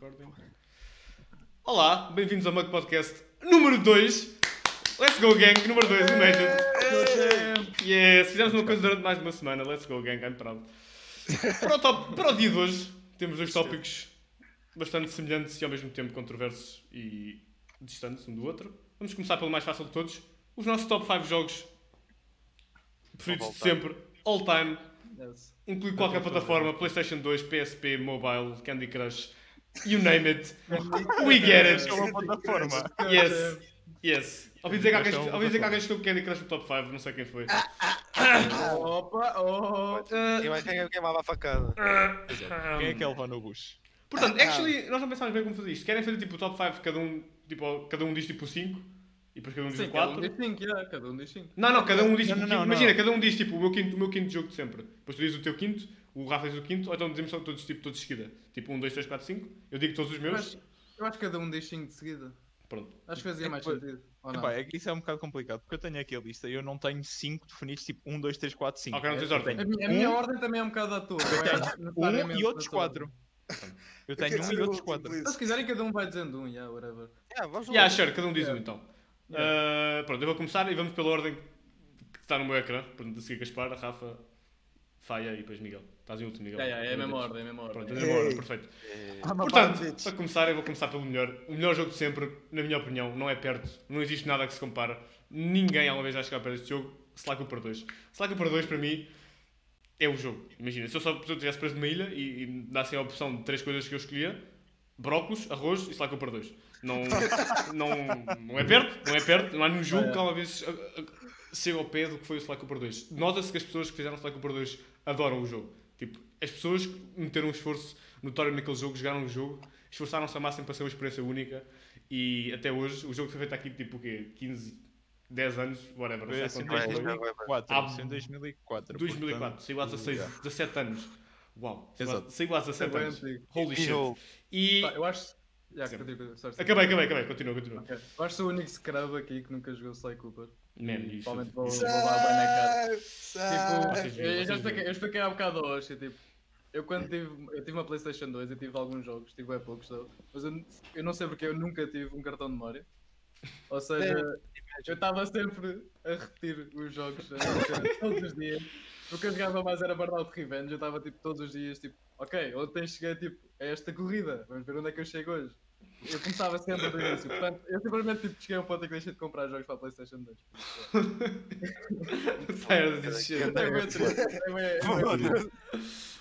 Recording. Olá, bem-vindos ao Mug Podcast número 2. Let's go, gang. Número 2, we made it. Yes, fizemos uma coisa durante mais de uma semana. Let's go, gang. I'm proud. Para o, top, para o dia de hoje, temos dois tópicos bastante semelhantes e ao mesmo tempo controversos e distantes um do outro. Vamos começar pelo mais fácil de todos. Os nossos top 5 jogos preferidos de sempre, all time, inclui qualquer plataforma, PlayStation 2, PSP, Mobile, Candy Crush, you name it. We get it. É uma plataforma. Yes, yes. Ouvi dizer que alguém, é ouvi dizer que alguém escolheu Candy Crush no top 5, não sei quem foi. Opa, oh. Quem vai quem queimava a facada? Quem é que é levar no bush? Portanto, actually, nós não pensámos bem como fazer isto. Querem fazer tipo o top 5, cada um, tipo, cada um diz tipo 5 e depois cada um diz Sim, o cada um 4. diz 5, yeah, cada um diz 5. Não, não, cada um diz tipo. imagina, cada um diz tipo o meu quinto, o meu quinto jogo de sempre. Depois tu dizes o teu quinto, o Rafa diz o quinto, ou então dizemos só todos, tipo, todos de seguida. Tipo 1, 2, 3, 4, 5. Eu digo todos os meus. Eu acho que cada um diz 5 de seguida. Pronto. Acho que fazia É mais que- sentido. Não? Epá, é que isso é um bocado complicado, porque eu tenho aqui a lista e eu não tenho 5 definidos, tipo 1, 2, 3, 4, 5. Ok, não tens Eu ordem. A minha, a minha um, ordem também é um bocado à tua. Eu não é tenho um e outros na tua 4. ordem. Eu tenho um e outros último, 4. please. Então, se quiserem, cada um vai dizendo um, yeah, whatever. Yeah, vamos Yeah, sure, cada um diz um Yeah. então. Ah, pronto, eu vou começar e vamos pela ordem que está no meu ecrã. Portanto, a seguir Gaspar, Rafa, Faia e depois Miguel. Estás em último, Miguel. Yeah, yeah, é a mesma Pronto, ordem, é a mesma Pronto, é a ordem. mesma ordem, Ei. perfeito. Portanto, para começar, eu vou começar pelo melhor. O melhor jogo de sempre, na minha opinião, não é perto. Não existe nada que se compara. Ninguém alguma vez vai chegar perto deste jogo. Sly Cooper 2. Sly Cooper 2, para mim, é o jogo. Imagina, se eu só se eu estivesse preso numa ilha e, e me dassem a opção de três coisas que eu escolhia: brócolos, arroz e Sly Cooper 2. Não, não, não é perto, não é perto. Não há nenhum jogo É. que alguma vez a- a- chega ao pé do que foi o Sly Cooper 2. Nota-se que as pessoas que fizeram o Sly Cooper 2 adoram o jogo. Tipo, as pessoas que meteram um esforço notório naquele jogo, jogaram o jogo, esforçaram-se ao máximo para ser uma experiência única e até hoje o jogo foi feito aqui tipo o quê? 15, 10 anos, whatever, não sei há assim em quanto tempo foi. 2004. Ah, Isso em 2004. 2004, portanto, saiu há 16, yeah. 17 anos. Uau, saiu há- Exato. saiu há 17 É anos. Holy shit. E. Eu acho. Sim. continua, sorry. Acabei, acabei, acabei, continua, continua. Ok. Eu acho que sou o único scrub aqui que nunca jogou Sly Cooper. Man, E you provavelmente vou, vou levar bem na cara. Vocês Tipo, eu, já vocês expliquei, eu expliquei há bocado hoje, tipo, eu quando tive, eu tive uma Playstation 2 e tive alguns jogos, tive bem poucos só, mas eu, eu não sei porque eu nunca tive um cartão de memória. Ou seja, eu estava sempre a repetir os jogos eh, todos os dias. O que eu jogava mais era Burnout Revenge, eu estava tipo todos os dias tipo, ok, ontem cheguei tipo, a esta corrida, vamos ver onde é que eu chego hoje. Eu começava sempre do início, portanto, eu simplesmente tipo, cheguei a um ponto em que deixei de comprar jogos para a Playstation 2. Tired of this shit.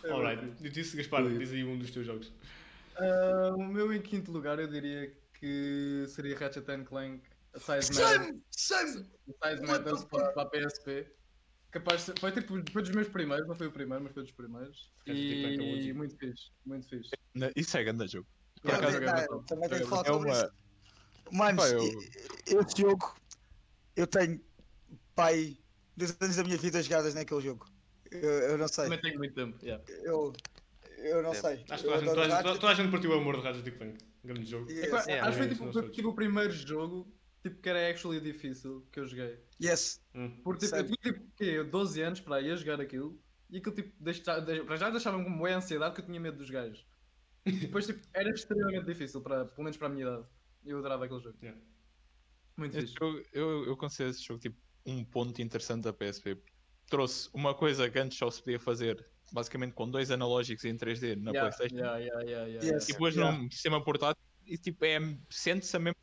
Alright, isso, Gaspar, diz aí um dos teus jogos. Ah, o meu em quinto lugar eu diria que seria Ratchet and Clank Size Shame! Matters para, para a PSP. Capaz de foi tipo foi dos meus primeiros, não foi o primeiro, mas foi dos primeiros. Clank é um E OG. muito fixe, muito fixe. Na- Isso é grande jogo. Por Yeah, acaso, também tenho que falar é sobre isso. Mano, esse jogo, eu tenho, pai, dois anos da minha vida jogadas naquele jogo. Eu, eu não sei. Também tenho muito tempo. yeah. Eu, eu não É. sei. Acho que toda a gente, a a partiu o amor de Ratchet and Clank. Grande jogo. Yes, É Yeah, acho que foi é, tipo, tipo o primeiro jogo tipo, que era actually difícil que eu joguei. yes. Hum. Porque tipo, eu tinha tipo quê? 12 anos para ir a jogar aquilo e aquilo tipo deixa, deixa, para já deixava-me com boa ansiedade que eu tinha medo dos gajos. E depois tipo, era extremamente difícil, para, pelo menos para a minha idade. Eu adorava aquele jogo. Yeah. Muito Esse fixe. jogo, eu, eu considero esse jogo tipo um ponto interessante da PSP. Trouxe uma coisa que antes só se podia fazer basicamente com dois analógicos em 3D na Yeah, PlayStation yeah, yeah, yeah, yeah, Yes. e depois Yeah. num sistema portátil e tipo é, sente-se a mesma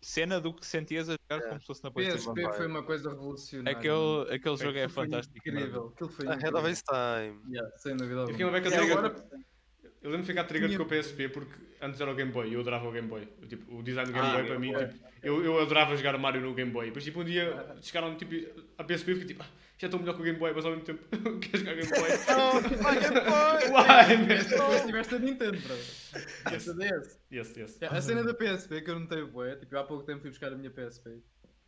cena do que sentias a jogar Yeah. como se fosse na PlayStation. PSP foi uma coisa revolucionária. Aquele, aquele jogo é Aquilo foi fantástico. Incrível. Aquilo foi Ahead of incrível. his time. Yeah, sem dúvida. Eu fiquei uma beca agora, Eu lembro de ficar trigger Tinha- com o PSP porque antes era o Game Boy e eu adorava o Game Boy. Eu, tipo, o design do Game Ah, Boy para mim, ok. tipo, eu, eu adorava jogar Mario no Game Boy. Depois, tipo, um dia chegaram tipo, a PSP e fiquei tipo, ah, já estou melhor que o Game Boy, mas ao mesmo tempo quero jogar Game Boy. Vai, Game Boy! Why, man? depois tiveste a Nintendo, bro. Yes, DS. yes, yes. Yeah, a cena da PSP que eu notei bué, tipo, eu há pouco tempo fui buscar a minha PSP.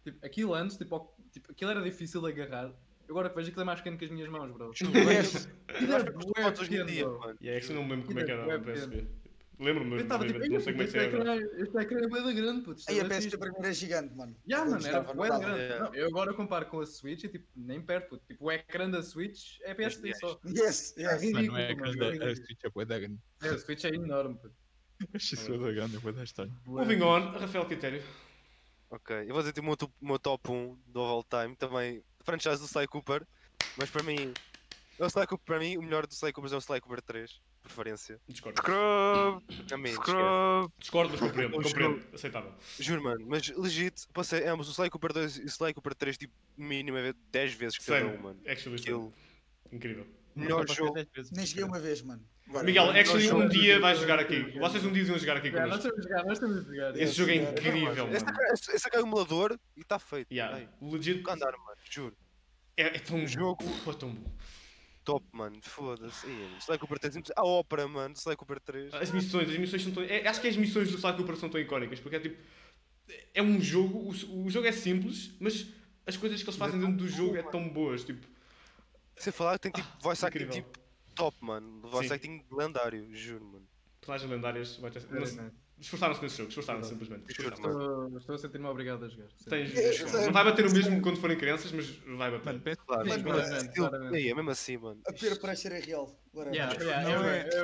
Tipo, aquilo antes, tipo, tipo, aquilo era difícil de agarrar. Agora que vejo aquilo é mais pequeno que as minhas mãos, bro. Aquilo é bué pequeno, bro. mano. E é actually não me lembro como é que era o PSP. Lembro-me, Eu mas tipo, não sei como é que era. ecrã, este ecrã é bué da grande, puto. é Aí a bué PSP para mim era gigante, mano. Eu mano, era bué da dava. grande. Eu agora comparo com a Switch e tipo, nem perto, puto. Tipo, o ecrã da Switch é PSP só. Yes, É yes. Mano, não é mano, grande, é a ridículo. Switch é bué da grande. É, a Switch é enorme, puto. Acho isso é da grande, eu vou dar estranho. Moving on, Rafael Critério. Ok, eu vou dizer tipo, o meu, top- o meu top 1 do all time, também franchise do Sly Cooper, mas para mim, é o Sly Cooper, para mim, o melhor do Sly Cooper é o Sly Cooper 3, preferência. Discordo. Scrub! A mim, esquece. Scrub! Discordo, mas compreendo. Compreendo. Aceitável. Juro, mano, mas legit, passei ambos, o Sly Cooper 2 e o Sly Cooper 3, tipo, mínimo é 10 vezes que cada um, mano. Actually, same. Aquilo, Incrível. Melhor jogo. Nem joguei uma vez, mano. Agora, Miguel, actually, um dia vais jogar aqui. Vocês um dia iam jogar aqui Yeah, nós connosco. temos de jogar, nós temos de jogar. Esse jogo é yeah. incrível, Esse mano. esse- esse é o emulador e está feito. Yeah. Legit. andar, mano, juro. É, é tão O jogo- Pô, é tão bom. Top, mano, foda-se. Sly Cooper 3, a ópera, mano, Sly Cooper 3. As missões, as missões são tão. é- acho que as missões do Sly Cooper são tão icónicas, porque é tipo. É um jogo, o, o jogo é simples, mas as coisas que eles fazem dentro do jogo é tão boas, tipo. Sem falar que tem tipo voice acting Incrível. tipo top, mano. Voice Sim. acting lendário, juro, mano. Personagens lendárias, vai ter. Se- nice. Esforçaram-se nesse jogo, esforçaram-se simplesmente. Juro, Esforçaram-se. mano. Estou, estou a sentir-me obrigado a jogar. Tens- É, é, não vai bater o mesmo quando forem crianças, mas vai bater. Mano, pensa Claro, mas, aquilo- claramente. Ei, é mesmo assim, mano. A peer pressure é real. Agora, Yeah, mas- yeah, Não é- to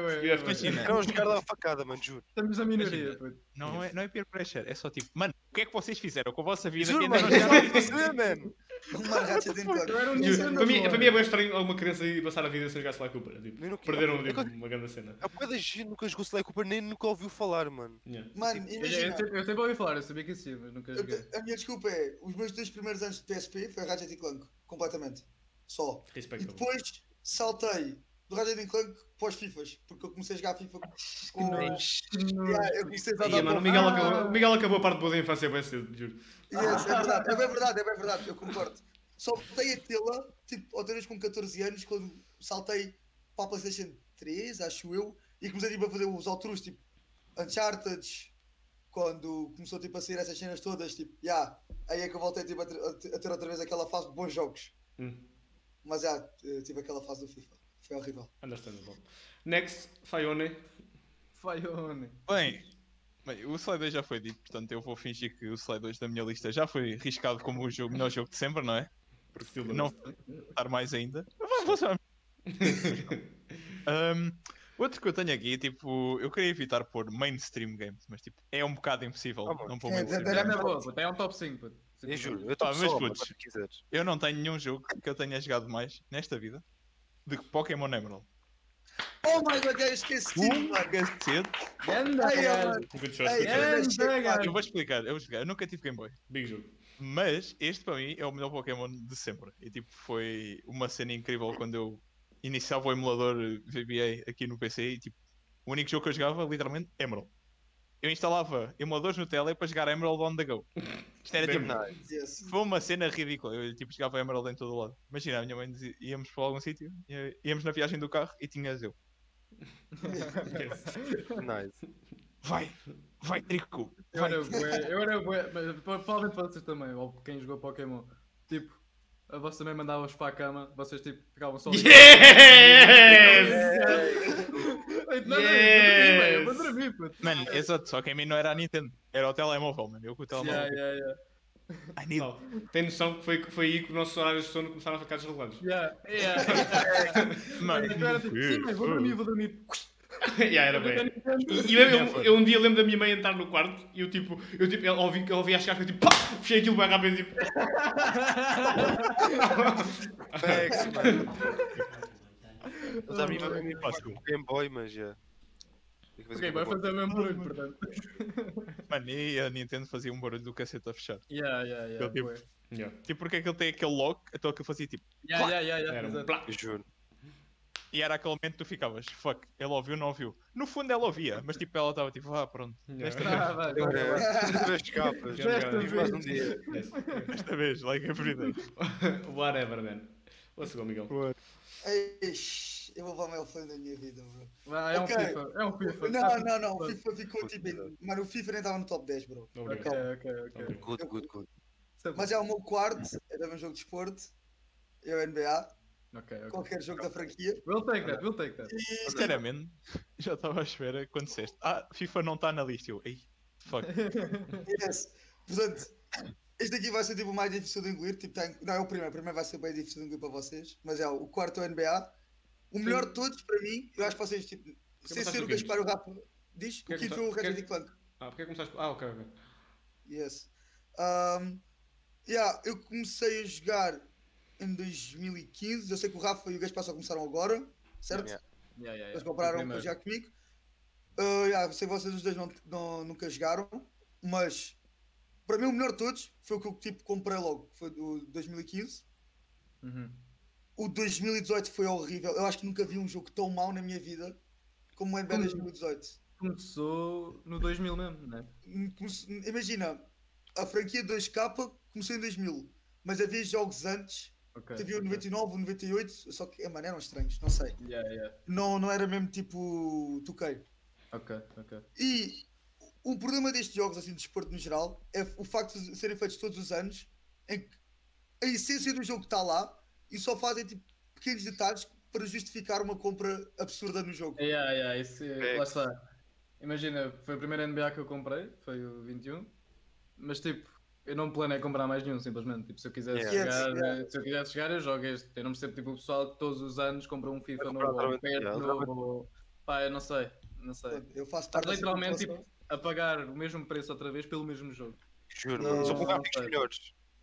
eu. see. Era um jogar da facada, mano, juro. Estamos na minoria. Imagina. Não é, não é peer pressure, é só tipo, mano, o que é que vocês fizeram com a vossa vida que Juro, ainda mano, não perceber, mano. Uma. Eu um Nintendo para, mim, para mim é bem estranho alguma criança ir passar a vida sem jogar Sly Cooper. Tipo, Eu não- perderam eu- tipo, eu- uma grande cena. A boa da gente nunca jogou Sly Cooper, nem nunca ouviu falar, mano. Yeah. Mano, Eu, eu, imagina. sempre- eu sempre ouvi falar, eu sabia que existia, mas nunca eu joguei. A minha desculpa é: os meus dois primeiros anos de PSP foi Ratchet Clank. Completamente. Só. E depois saltei do Ratchet Clank para os FIFAs. Porque eu comecei a jogar FIFA com. Yeah, eu comecei a mano, o Miguel, Ah. acabou, o Miguel acabou a parte boa da infância bem cedo, juro. Yes, é verdade, é bem verdade, é bem verdade, eu concordo. Só voltei a tê-la, tipo, outra vez com 14 anos, quando saltei para a PlayStation 3, acho eu, e comecei tipo, a fazer os outros, tipo, Uncharted, quando começou tipo, a sair essas cenas todas, tipo, yeah, aí é que eu voltei tipo, a, ter, a ter- a ter outra vez aquela fase de bons jogos. Hum, Mas já, yeah, tive aquela fase do FIFA, foi horrível. understandable. Next, Faione. Faione. Bem, bem, o Slide 2 já foi dito, portanto eu vou fingir que o Slide 2 da minha lista já foi riscado como o jogo- melhor jogo de sempre, não é? Porque não estar mais ainda. Um, outro que eu tenho aqui, tipo, eu queria evitar pôr mainstream games, mas tipo, é um bocado impossível Ah, mano. não pôr É, mainstream é, É é, na boa, é um top 5. puto. Eu juro, eu Ah, estou mas só, mano, putos. Eu não tenho nenhum jogo que eu tenha jogado mais nesta vida que Pokémon Emerald. Oh my god, já esqueci, Um mano! cacete. Gajo. Eu vou explicar, eu vou explicar. Eu nunca tive Game Boy. Big jogo. Mas este para mim é o melhor Pokémon de sempre. E tipo, foi uma cena incrível quando eu iniciava o emulador VBA aqui no PC e tipo, o único jogo que eu jogava, literalmente, Emerald. Eu instalava emuladores no tele para jogar Emerald on the go. Isto era tipo, Nice. Foi uma cena ridícula. Eu tipo, jogava Emerald em todo o lado. Imagina, a minha mãe dizia, íamos para algum sítio, íamos na viagem do carro e tinhas eu. Yes. Nice. Vai, vai, Trico, Eu era bué, eu era bué, mas pro- provavelmente vocês também, ou quem jogou Pokémon. Tipo, a vossa também mandava-vos para a cama, vocês tipo, ficavam só. Yes! Eu eu vou Yes! dormir, puto. Mano, exato, só que a mim não era a Nintendo, era o telemóvel, mano. Eu com o telemóvel. Yeah, yeah, yeah. I need Não, tem noção que foi, que foi aí que os nossos horários de sono começaram a ficar desregulados. Yeah, yeah. Mano, Eu era tipo, sim, mãe, vou dormir, vou dormir. yeah, era bem. E, e eu, eu, eu um dia lembro da minha mãe entrar no quarto e eu tipo, eu tipo, eu ouvi, eu ouvi a chegar e tipo, pá, fechei aquilo bem rápido tipo. Facts, mano. Mas a mim mim faz com o Game Boy, mas já. Ok, vai fazer o mesmo barulho, portanto. Mano, e a Nintendo fazia um barulho do cacete a fechar. Yeah, yeah, yeah. Tipo. Yeah, Tipo, porque é que ele tem aquele lock, então que eu fazia tipo. Yeah, yeah, yeah, yeah. era um plá. Juro. E era aquele momento que tu ficavas, fuck, ele ouviu, não ouviu. No fundo ela ouvia, mas tipo, ela estava tipo, ah, pronto, desta, Ah, vai. Agora, três capas. Desta mais um dia. Desta vez, like every day. Whatever, man. Let's go, Miguel. Eu vou levar o maior fã da minha vida, bro. Vai, é um Ok. FIFA, é um FIFA. Não, não, não, o. FIFA ficou tipo. Mano, o FIFA nem estava no top 10, bro. Ok, Obrigado. ok, ok. Ok. Good, good, good. Mas é o meu quarto, é também um jogo de esporte. É o NBA, Ok, ok. qualquer jogo da franquia. We'll take that, we'll take that. E Sinceramente, já estava à espera quando disseste, ah, FIFA não está na lista. Eu, ei, fuck. yes. Portanto, este aqui vai ser tipo o mais difícil de engolir. Tipo, tem... Não, é o primeiro. O primeiro vai ser bem difícil de engolir para vocês. Mas é o quarto é o NBA. O melhor de todos, para mim, eu acho que vocês, tipo, sem passaste ser o Gaspar o Rafa. Diz? Que o que quinto tá- foi o que Ratchet e Clank. Ah, porque que começaste. Ah, ok, ok. Yes. Um, yeah, eu comecei a jogar em 2015. Eu sei que o Rafa e o Gaspar só começaram agora, certo? Yeah. Yeah, yeah, yeah. Eles compraram primeiro. jogar comigo. Uh, yeah, sei que vocês os dois não, não- nunca jogaram, mas para mim o melhor de todos foi o que eu tipo, comprei logo, que foi o 2015. Uhum. O 2018 foi horrível. Eu acho que nunca vi um jogo tão mau na minha vida como o NBA Como? 2018. Começou no 2000 mesmo, né? Imagina, a franquia 2K começou em 2000, mas havia jogos antes. Ok. Havia o ok. 99, o 98, só que, mano, eram estranhos, não sei. Yeah, yeah. Não, não era mesmo tipo 2K. Ok, ok. E o problema destes jogos, assim, de desporto no geral, é o facto de serem feitos todos os anos, em que a essência do jogo está lá e só fazem tipo, pequenos detalhes para justificar uma compra absurda no jogo. Yeah, yeah, isso, é- lá está. Imagina, foi a primeira NBA que eu comprei, foi o 21, mas tipo, eu não planei comprar mais nenhum, simplesmente. Tipo, se eu quisesse Yeah. Jogar, yeah. se eu quisesse jogar, eu jogo este. Eu não percebo tipo o pessoal que todos os anos compra um FIFA novo, um yeah, novo, ou... pá, eu não sei, não sei. Eu faço Estás parte dessa literalmente tipo, a pagar o mesmo preço outra vez pelo mesmo jogo. Juro, Não. São gráficos melhores.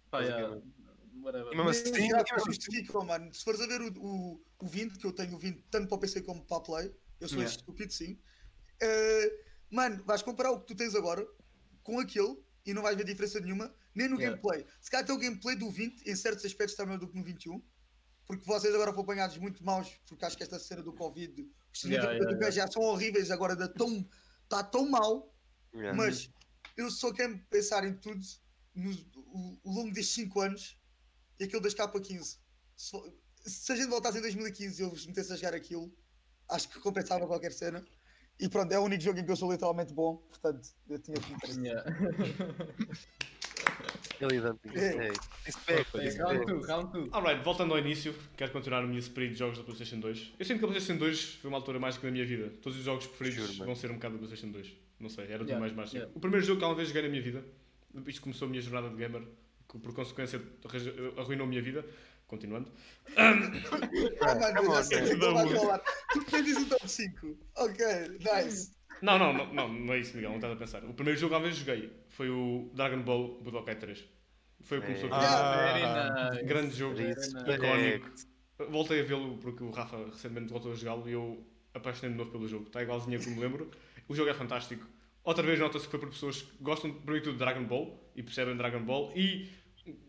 Pá, yeah, Basicamente. whatever. E mesmo Nem assim, gráficos assim- justificam, mano. Se fores a ver o, o, o 20, que eu tenho o 20 tanto para o PC como para a Play, eu sou Yeah. estúpido, sim. Eh, mano, vais comparar o que tu tens agora com aquele e não vais ver diferença nenhuma, nem no Yeah. gameplay. Se calhar até o gameplay do 20, em certos aspectos, está melhor do que no 21. Porque vocês agora foram apanhados muito maus, porque acho que esta cena do Covid, os Yeah, yeah, já são horríveis, agora está tão, tá tão mal mas eu só quero pensar em tudo no, o, o longo destes 5 anos e aquilo das K15. Se, se a gente voltasse em 2015 e eu vos metesse a jogar aquilo, acho que compensava qualquer cena. E pronto, é o único jogo em que eu sou literalmente bom, portanto eu tinha que. Yeah. Realidade. Round 2, round 2. Alright, voltando ao início, quero continuar a minha spree de jogos da PlayStation 2. Eu sinto que a PlayStation 2 foi uma altura mágica da minha vida. Todos os jogos preferidos Juro, vão ser um bocado da PlayStation 2. Não sei, era tudo Yeah, mais mágico. yeah. O primeiro jogo que alguma vez joguei na minha vida, isto começou a minha jornada de gamer, que por consequência arruinou a minha vida. Continuando. Ah, mano, eu já sei que tu vais falar. Tu tens um top 5. Ok, nice. Não, não, não, não, não é isso, Miguel, não estás a pensar. O primeiro jogo que vez joguei foi o Dragon Ball Budokai 3. Foi o que começou tudo. Ah, nice. Grande jogo, icónico. Voltei a vê-lo porque o Rafa recentemente voltou a jogá-lo e eu apaixonei-me de novo pelo jogo. Está igualzinho a como me lembro. O jogo é fantástico. Outra vez nota-se que foi por pessoas que gostam, por tudo, de Dragon Ball e percebem Dragon Ball e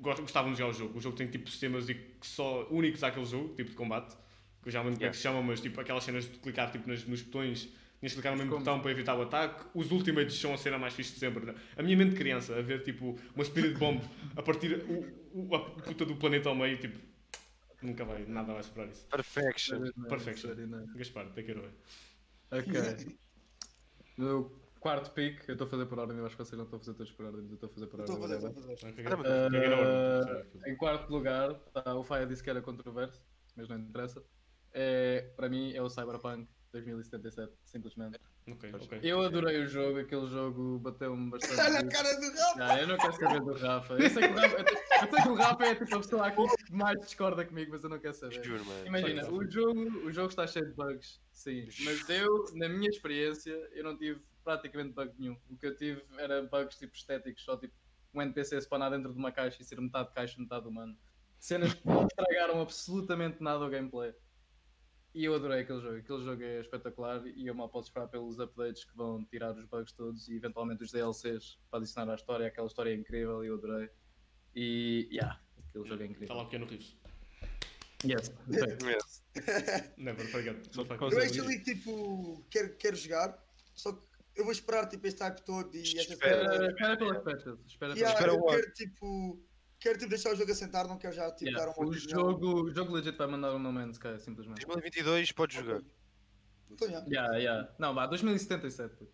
gostavam de jogar o jogo. O jogo tem tipo sistemas e que só únicos àquele jogo, tipo de combate, que eu já não lembro como é que se chama, mas tipo aquelas cenas de clicar tipo, nas- nos botões, tinhas de clicar no mesmo Como? botão para evitar o ataque. Os Ultimates são a cena mais fixe de sempre. né? A minha mente de criança, a ver tipo uma Spirit Bomb a partir o, o- a puta do planeta ao meio, tipo, nunca vai, nada vai superar isso. Perfection. Perfection. Gaspar, take it away. Ok. Meu quarto pick, eu estou a fazer por ordem, eu acho que vocês não estão a fazer todos por ordem, mas eu estou a fazer por ordem. estou a fazer, estou a fazer. Ah, Uh, em quarto lugar, tá, o Faia disse que era controverso, mas não interessa. É, para mim é o Cyberpunk 2077, simplesmente. Ok, ok. Eu adorei o jogo, aquele jogo bateu-me bastante. Olha a cara do Rafa. Não, eu não quero saber do Rafa. Eu sei que o Rafa, eu sei que o Rafa é tipo a pessoa aqui que mais discorda comigo, mas eu não quero saber. Juro. Imagina, o jogo, o jogo está cheio de bugs, sim. Mas eu, na minha experiência, eu não tive praticamente bug nenhum. O que eu tive era bugs tipo estéticos, só tipo um NPC spawnar dentro de uma caixa e ser metade caixa, metade humano. Cenas que não estragaram absolutamente nada ao gameplay. E eu adorei aquele jogo. Aquele jogo é espetacular e eu mal posso esperar pelos updates que vão tirar os bugs todos e eventualmente os DLCs para adicionar à história. Aquela história é incrível e eu adorei. E, yeah, aquele jogo é Está incrível. lá o pequeno Rios. Yes. Yes. Never forget. Eu actually, tipo, quero, quero jogar, só que eu vou esperar, tipo, este hype todo e esta Espera. cena. Espera, espera pelas patches. Espera Yeah, pelas espera eu quero, tipo, quero, tipo, deixar o jogo assentar, não quero já, tipo, Yeah, dar uma o, jogo, o jogo legit vai mandar um No Man's Sky, simplesmente. 2022 podes jogar. Ok. Então, yeah. Yeah, yeah. Não, vá, 2077.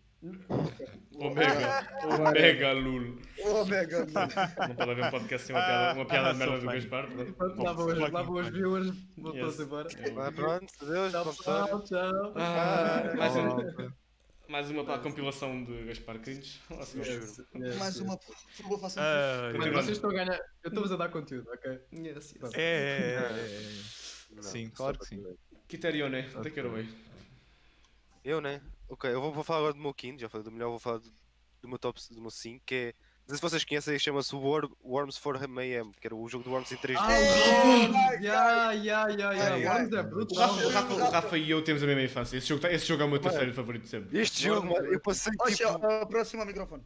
Omega. Omega Lul. Oh, mega, mano. Não pode haver um podcast sem uma piada, uma piada Ah, de merda do. Gaspar. lá vão os, fucking viewers, voltou-se embora. Pronto, adeus, Tchau, pessoal, tchau. Ah, mais, um. Mais uma para a compilação de Gaspar. Let's go. Yes, yes, Mais yes. uma, por favor, façam Ah, Mano, Continuando. vocês estão a ganhar. Eu estou-vos a dar conteúdo, ok? Yes, yes. É, é, é, é, é. Não, Sim, claro que sim. dizer. Criterione, take it away. Eu, né? Ok, eu vou, vou falar agora do meu quinto, já falei do melhor, vou falar do, do meu top, do meu 5, que é. Não sei se vocês conhecem, chama-se War, Worms for AM, que era o jogo do Worms em 3D. Ah, Ei, o ai, Worms! É O brutal. Rafa, o, Rafa, o Rafa e eu temos a mesma infância. Esse jogo, tá- esse jogo é o meu Mano. terceiro favorito de sempre. Este jogo, mano, eu passei Oxe, tipo. aproxima o microfone.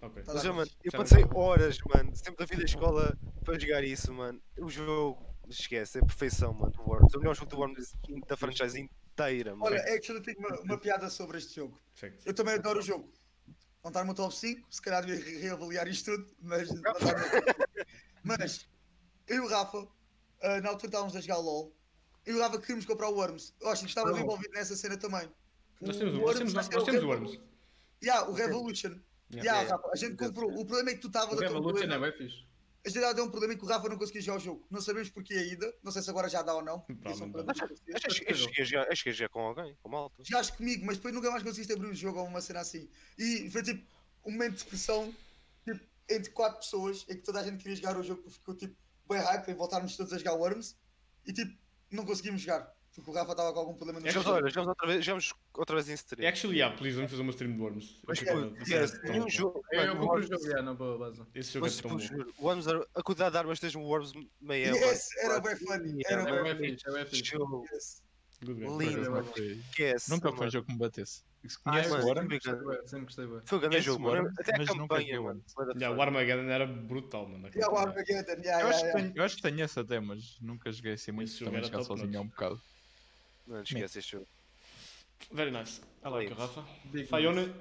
Ok. Tá Mas, mano, mas eu passei horas, mano, sempre da vida da escola para jogar isso, mano. O jogo, esquece, é perfeição, mano, do Worms. É o melhor jogo do Worms da franchise inteira, mano. Olha, é que eu tenho uma, uma piada sobre este jogo. Eu também adoro o jogo. Não está no meu top 5, se calhar devia re- reavaliar isto tudo, mas não está no meu top 5. Mas eu e o Rafa, ah, na altura estávamos a jogar LOL, eu e o Rafa queríamos comprar o Worms. Eu acho que estava Oh. envolvido nessa cena também. Nós O temos, o- nós Worms, temos, acho que nós temos o Worms. Yeah, o Revolution. Yeah. Yeah, Yeah, Rafa, a gente comprou. O problema é que tu estavas O a ter um Revolution é bem fixe. A gente deu um problema em que o Rafa não conseguia jogar o jogo. Não sabemos porquê ainda. Não sei se agora já dá ou não. é Acho que acho que cheguei a jogar- acho jogar com alguém, com malta. Jogaste comigo, mas depois nunca mais conseguiste abrir o jogo ou uma cena assim. E foi tipo um momento de pressão tipo, entre quatro pessoas em que toda a gente queria jogar o jogo porque ficou tipo bem hype em voltarmos todos a jogar Worms e tipo não conseguimos jogar porque o Rafa estava com algum problema no jogo. olha, jogamos outra vez, jogamos outra vez em stream. Actually, yeah, please, vamos fazer uma stream de Worms. Mas, jogo é tão bom. jogo. Eu, o Worms- jogo, ya, na boa base. Esse jogo Mas, é tão tipo, bom. Worms, a quantidade de armas tens no Worms meia Yes, era bem funny. Era É bem bem funny. fixe, é bem fixe. Lindo, acaso mano. nunca foi- esquece. Nunca foi um jogo que me batesse. Se Ah, Conheço o Worms, sempre gostei bué. Foi um grande jogo, mano. Até a mas nunca campanha, mano. O. Armageddon era brutal, mano. Yeah, o Armageddon, yeah, Eu yeah, acho, que yeah. tenho, eu acho que tenho esse até, mas nunca joguei assim muito. Também era jogar sozinho é um bocado. Não esquece este jogo. Very nice. I like Lindo. Rafa. Faione.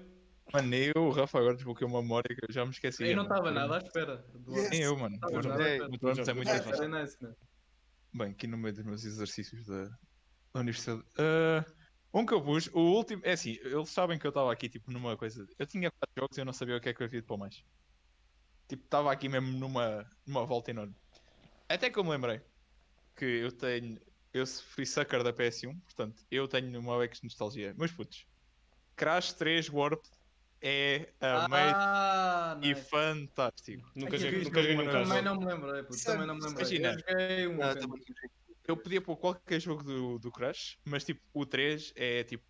Mano, nem eu, o Rafa, agora desbloqueei uma memória que eu já me esqueci. Eu não estava nada à espera. do Yes. Nem eu, mano. O Ei, espera. o Worms é muito difícil. Very nice. Bem, aqui no meio dos meus exercícios da, da universidade. Ah, um que eu pus, o último. É assim, eles sabem que eu estava aqui tipo numa coisa. Eu tinha quatro jogos e eu não sabia o que é que eu havia de pôr mais. Tipo, estava aqui mesmo numa, numa volta enorme. Até que eu me lembrei que eu tenho. Eu fui sucker da PS1, portanto, eu tenho uma ex nostalgia. Meus putos, Crash 3 Warp é amazing Ah, e nice. fantástico. Nunca joguei nunca joguei. Também não me lembrei, puto. Também não me lembrei. Imagina. Eu joguei um Ah, eu podia pôr qualquer jogo do, do Crash, mas tipo, o 3 é tipo.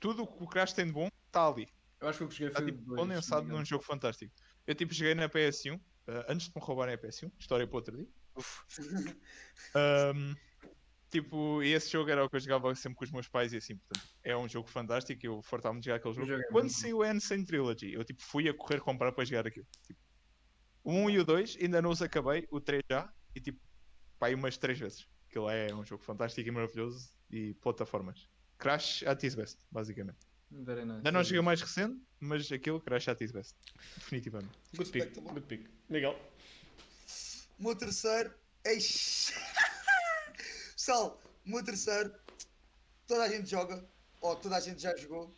Tudo o que o Crash tem de bom está ali. Eu acho que o que joguei foi tipo dois, condensado num jogo fantástico. Eu tipo joguei na PS1, eh, antes de me roubarem a PS1, história para outro dia. Uf, Ahm, tipo, e esse jogo era o que eu jogava sempre com os meus pais e assim, portanto, é um jogo fantástico e eu fartava-me de jogar aquele jogo. jogo é Quando saiu a Insane Trilogy, eu tipo fui a correr comprar para jogar aquilo. Tipo, o 1 e o 2 ainda não os acabei, o 3 já, e tipo, pá, aí umas 3 vezes. Aquilo é um jogo fantástico e maravilhoso e plataformas. Crash at its best, basicamente. Very nice. Ainda não joguei o mais recente, mas aquilo Crash at its best. Definitivamente. Good pick. Good pick. Legal. O meu terceiro. Eish. Pessoal, o meu terceiro. Toda a gente joga. Ou toda a gente já jogou.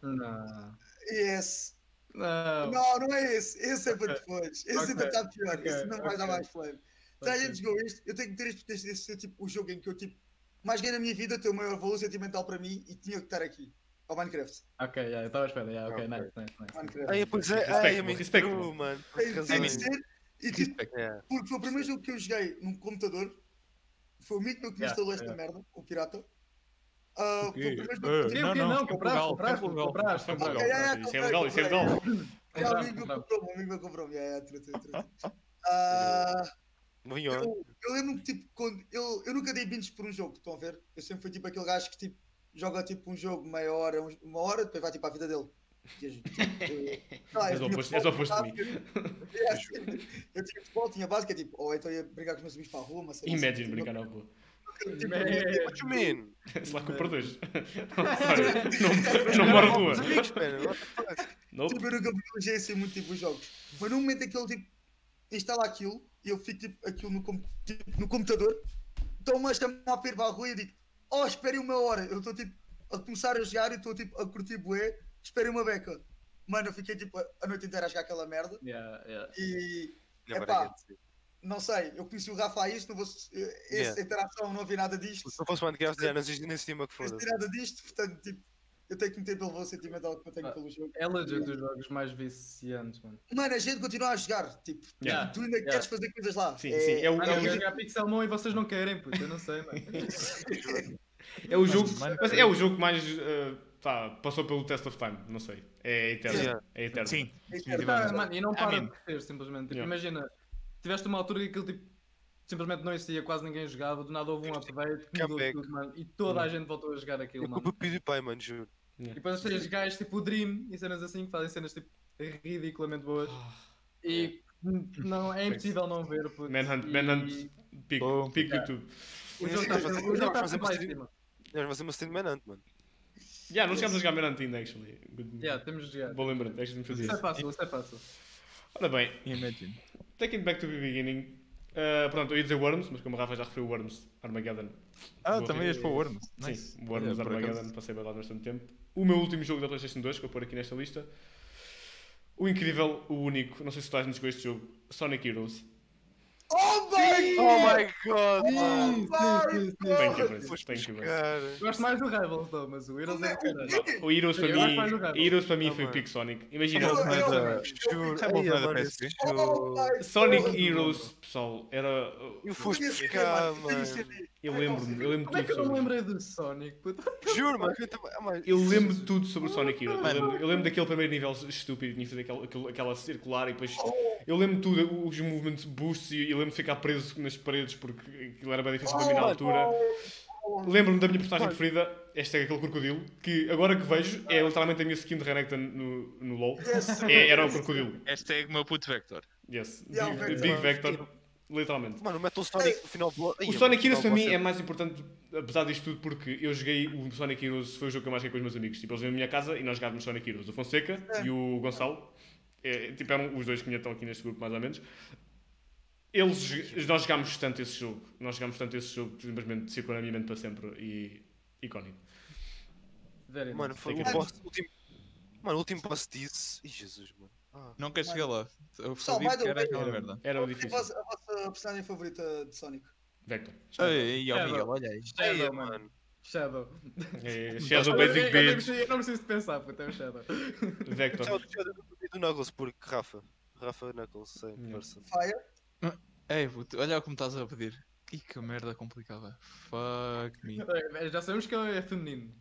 Não. E esse. Não. Não, não é esse. Esse é para depois. Esse Ok, ainda está pior. ok, esse não vai dar mais flame. Toda a gente jogou isto. Eu tenho que ter isto porque este é tipo o jogo em que eu tipo, mais ganhei na minha vida, tem o maior valor sentimental para mim e tinha que estar aqui. Ao Minecraft. Ok, yeah, eu estava à espera. Yeah, ok, nice, nice, nice. Minecraft. Ai, pois é, ai, eu me respectable. intro, mano. Tem, que ser. E tipo. É. porque foi o primeiro jogo que eu joguei num computador. Foi o meu que me instalou esta merda, o pirata. Ah, O foi quê? o primeiro jogo que Ah, eu Sim, tive. o não, não, Não, em compraste, compraste, Portugal. compraste, yeah, Isso é legal, isso é legal. Compramos, amigo comprou-me, o amigo meu comprou-me. True, true. Ah, Vinho, eu, eu lembro-me tipo, quando eu, eu nunca dei binges por um jogo, estão a ver? Eu sempre fui tipo aquele gajo que tipo, joga tipo um jogo meia hora, uma hora, depois vai tipo à vida dele. E, tipo, eu- lá, És eu és o oposto de mim. assim, Eu tinha futebol, tinha basquete, tipo, ou então ia brincar com os meus amigos para a rua, mas Imagine brincar na rua. Tipo, What you mean? Sei lá, compra dois. Não, não moro rua. Tipo, eu nunca privilegiei assim muito tipo os jogos. Mas no momento em que ele tipo, instala aquilo e eu fico tipo, aquilo no, com- tipo, no computador, estão-me a chamar para ir para a rua e eu digo, oh, esperem uma hora. Eu estou tipo a começar a jogar e estou tipo a curtir bué, esperem uma beca. Mano, eu fiquei tipo a- noite inteira a jogar aquela merda Yeah, yeah. e Never Epá. sim. não sei, eu conheci o Rafa a isso, não vou, essa Yeah. interação não havia nada disto. Se não fosse Minecraft, já não existia nem estima que Não foda. existia nada disto, portanto, tipo, eu tenho que meter pelo sentimental que eu tenho Ah, pelo jogo. É legit os jogos mais viciantes, mano. Mano, a gente continua a jogar, tipo, Yeah. tu ainda Yeah. queres fazer coisas lá. Sim, sim. É o, Mano, é eu o, quero jogar Pixelmon e vocês não querem, puto. Eu não sei, mano. é o jogo. Mano, Mas é o jogo mais. eh, tá, passou pelo test of time, não sei. É eterno. Yeah. É eterno. Sim, É. Tá, mano, e não I para mean- de crescer, simplesmente. Tipo, Yeah. Imagina, tiveste uma altura que aquilo tipo, simplesmente não existia, quase ninguém jogava, do nada houve um update, mudou tudo, mano, e toda a gente voltou a jogar aquilo, Eu mano. culpo o PewDiePie, mano, juro. E depois tens gajos tipo o Dream e cenas assim que fazem cenas tipo ridiculamente boas. E não, é impossível não ver. Puto. Manhunt, e... Manhunt, pico, Bom, pico yeah. YouTube. O jogo está jogo tá fazer sempre lá em uma cima. Nós vamos fazer uma stream de Manhunt, mano. Yeah, não chegámos a jogar Manhunt ainda, actually. Good- Yeah, temos de jogar. Bom lembrante, actually me fazia Isso é isso. fácil, isso é fácil. Ora bem, Imagine. taking back to the beginning. Uh, pronto, eu ia dizer Worms, mas como a Rafa já referiu Worms, Armageddon. Ah, Vou- também ias para o Worms. Sim, Nice. Worms por Armageddon, passei bem lá bastante tempo. O meu último jogo da PlayStation 2, que eu vou pôr aqui nesta lista. O incrível, o único, não sei se tu nos com este jogo, Sonic Heroes. Oh my Oh my god, mano. Sim, sim, sim, sim. Thank you. Thank you. Gosto mais do Rivals, though, mas o Heroes é do caralho. O Heroes para gosto mim. Heroes para mim foi o. Pico Sonic. Imagina, é é Oh Sonic. Heroes, pessoal, era. Eu foste buscar, mano? Eu lembro-me, eu lembro Como é tudo que eu não sobre. lembrei do Sonic? Juro, mano. eu também- lembro de tudo sobre o Sonic Heroes. Eu Mano. lembro, eu lembro daquele primeiro nível estúpido, tinha que fazer aquela, circular e depois. Eu lembro de tudo, os movimentos boosts e eu lembro de ficar preso nas paredes porque aquilo era bem difícil para mim na mano. altura. Lembro-me da minha personagem preferida, este é aquele crocodilo, que agora que vejo é literalmente a minha skin de Renekton no, no LoL. Yes. É- era o crocodilo. Hashtag meu puto Vector. Yes. Yeah, Big, o Big Vector. Vector. Literalmente. Mano, o Metal Sonic no final do O Sonic Heroes para mim é mais importante, apesar disto tudo, porque eu joguei o Sonic Heroes, foi o jogo que eu mais joguei com os meus amigos. Tipo, eles iam à minha casa e nós jogávamos Sonic Heroes. O Fonseca É. e o Gonçalo, é, tipo, eram os dois que ainda estão aqui neste grupo, mais ou menos. Eles, nós jogámos tanto esse jogo, nós jogámos tanto esse jogo, que simplesmente ficou na minha mente para sempre e icónico. Very Mano, foi o boss. último- Mano, o último boss disse. Ih, Jesus, mano. Ah. Nunca cheguei lá. Eu fui by the que era aquela Era, merda. era Qual é a difícil. vossa, a vossa personagem favorita de Sonic? Vector. Ei, ó Shadow. Miguel, olha aí. Shadow, mano. Shadow. É, Shadow Basic eu, eu, não preciso, não de pensar, puto, é o Shadow. Vector. Tchau, do- do Knuckles, porque Rafa. Rafa Knuckles, sem person. Fire? Ei, puto, olha como estás a pedir. Ih, que merda complicada. Fuck me. É, Já sabemos que é feminino.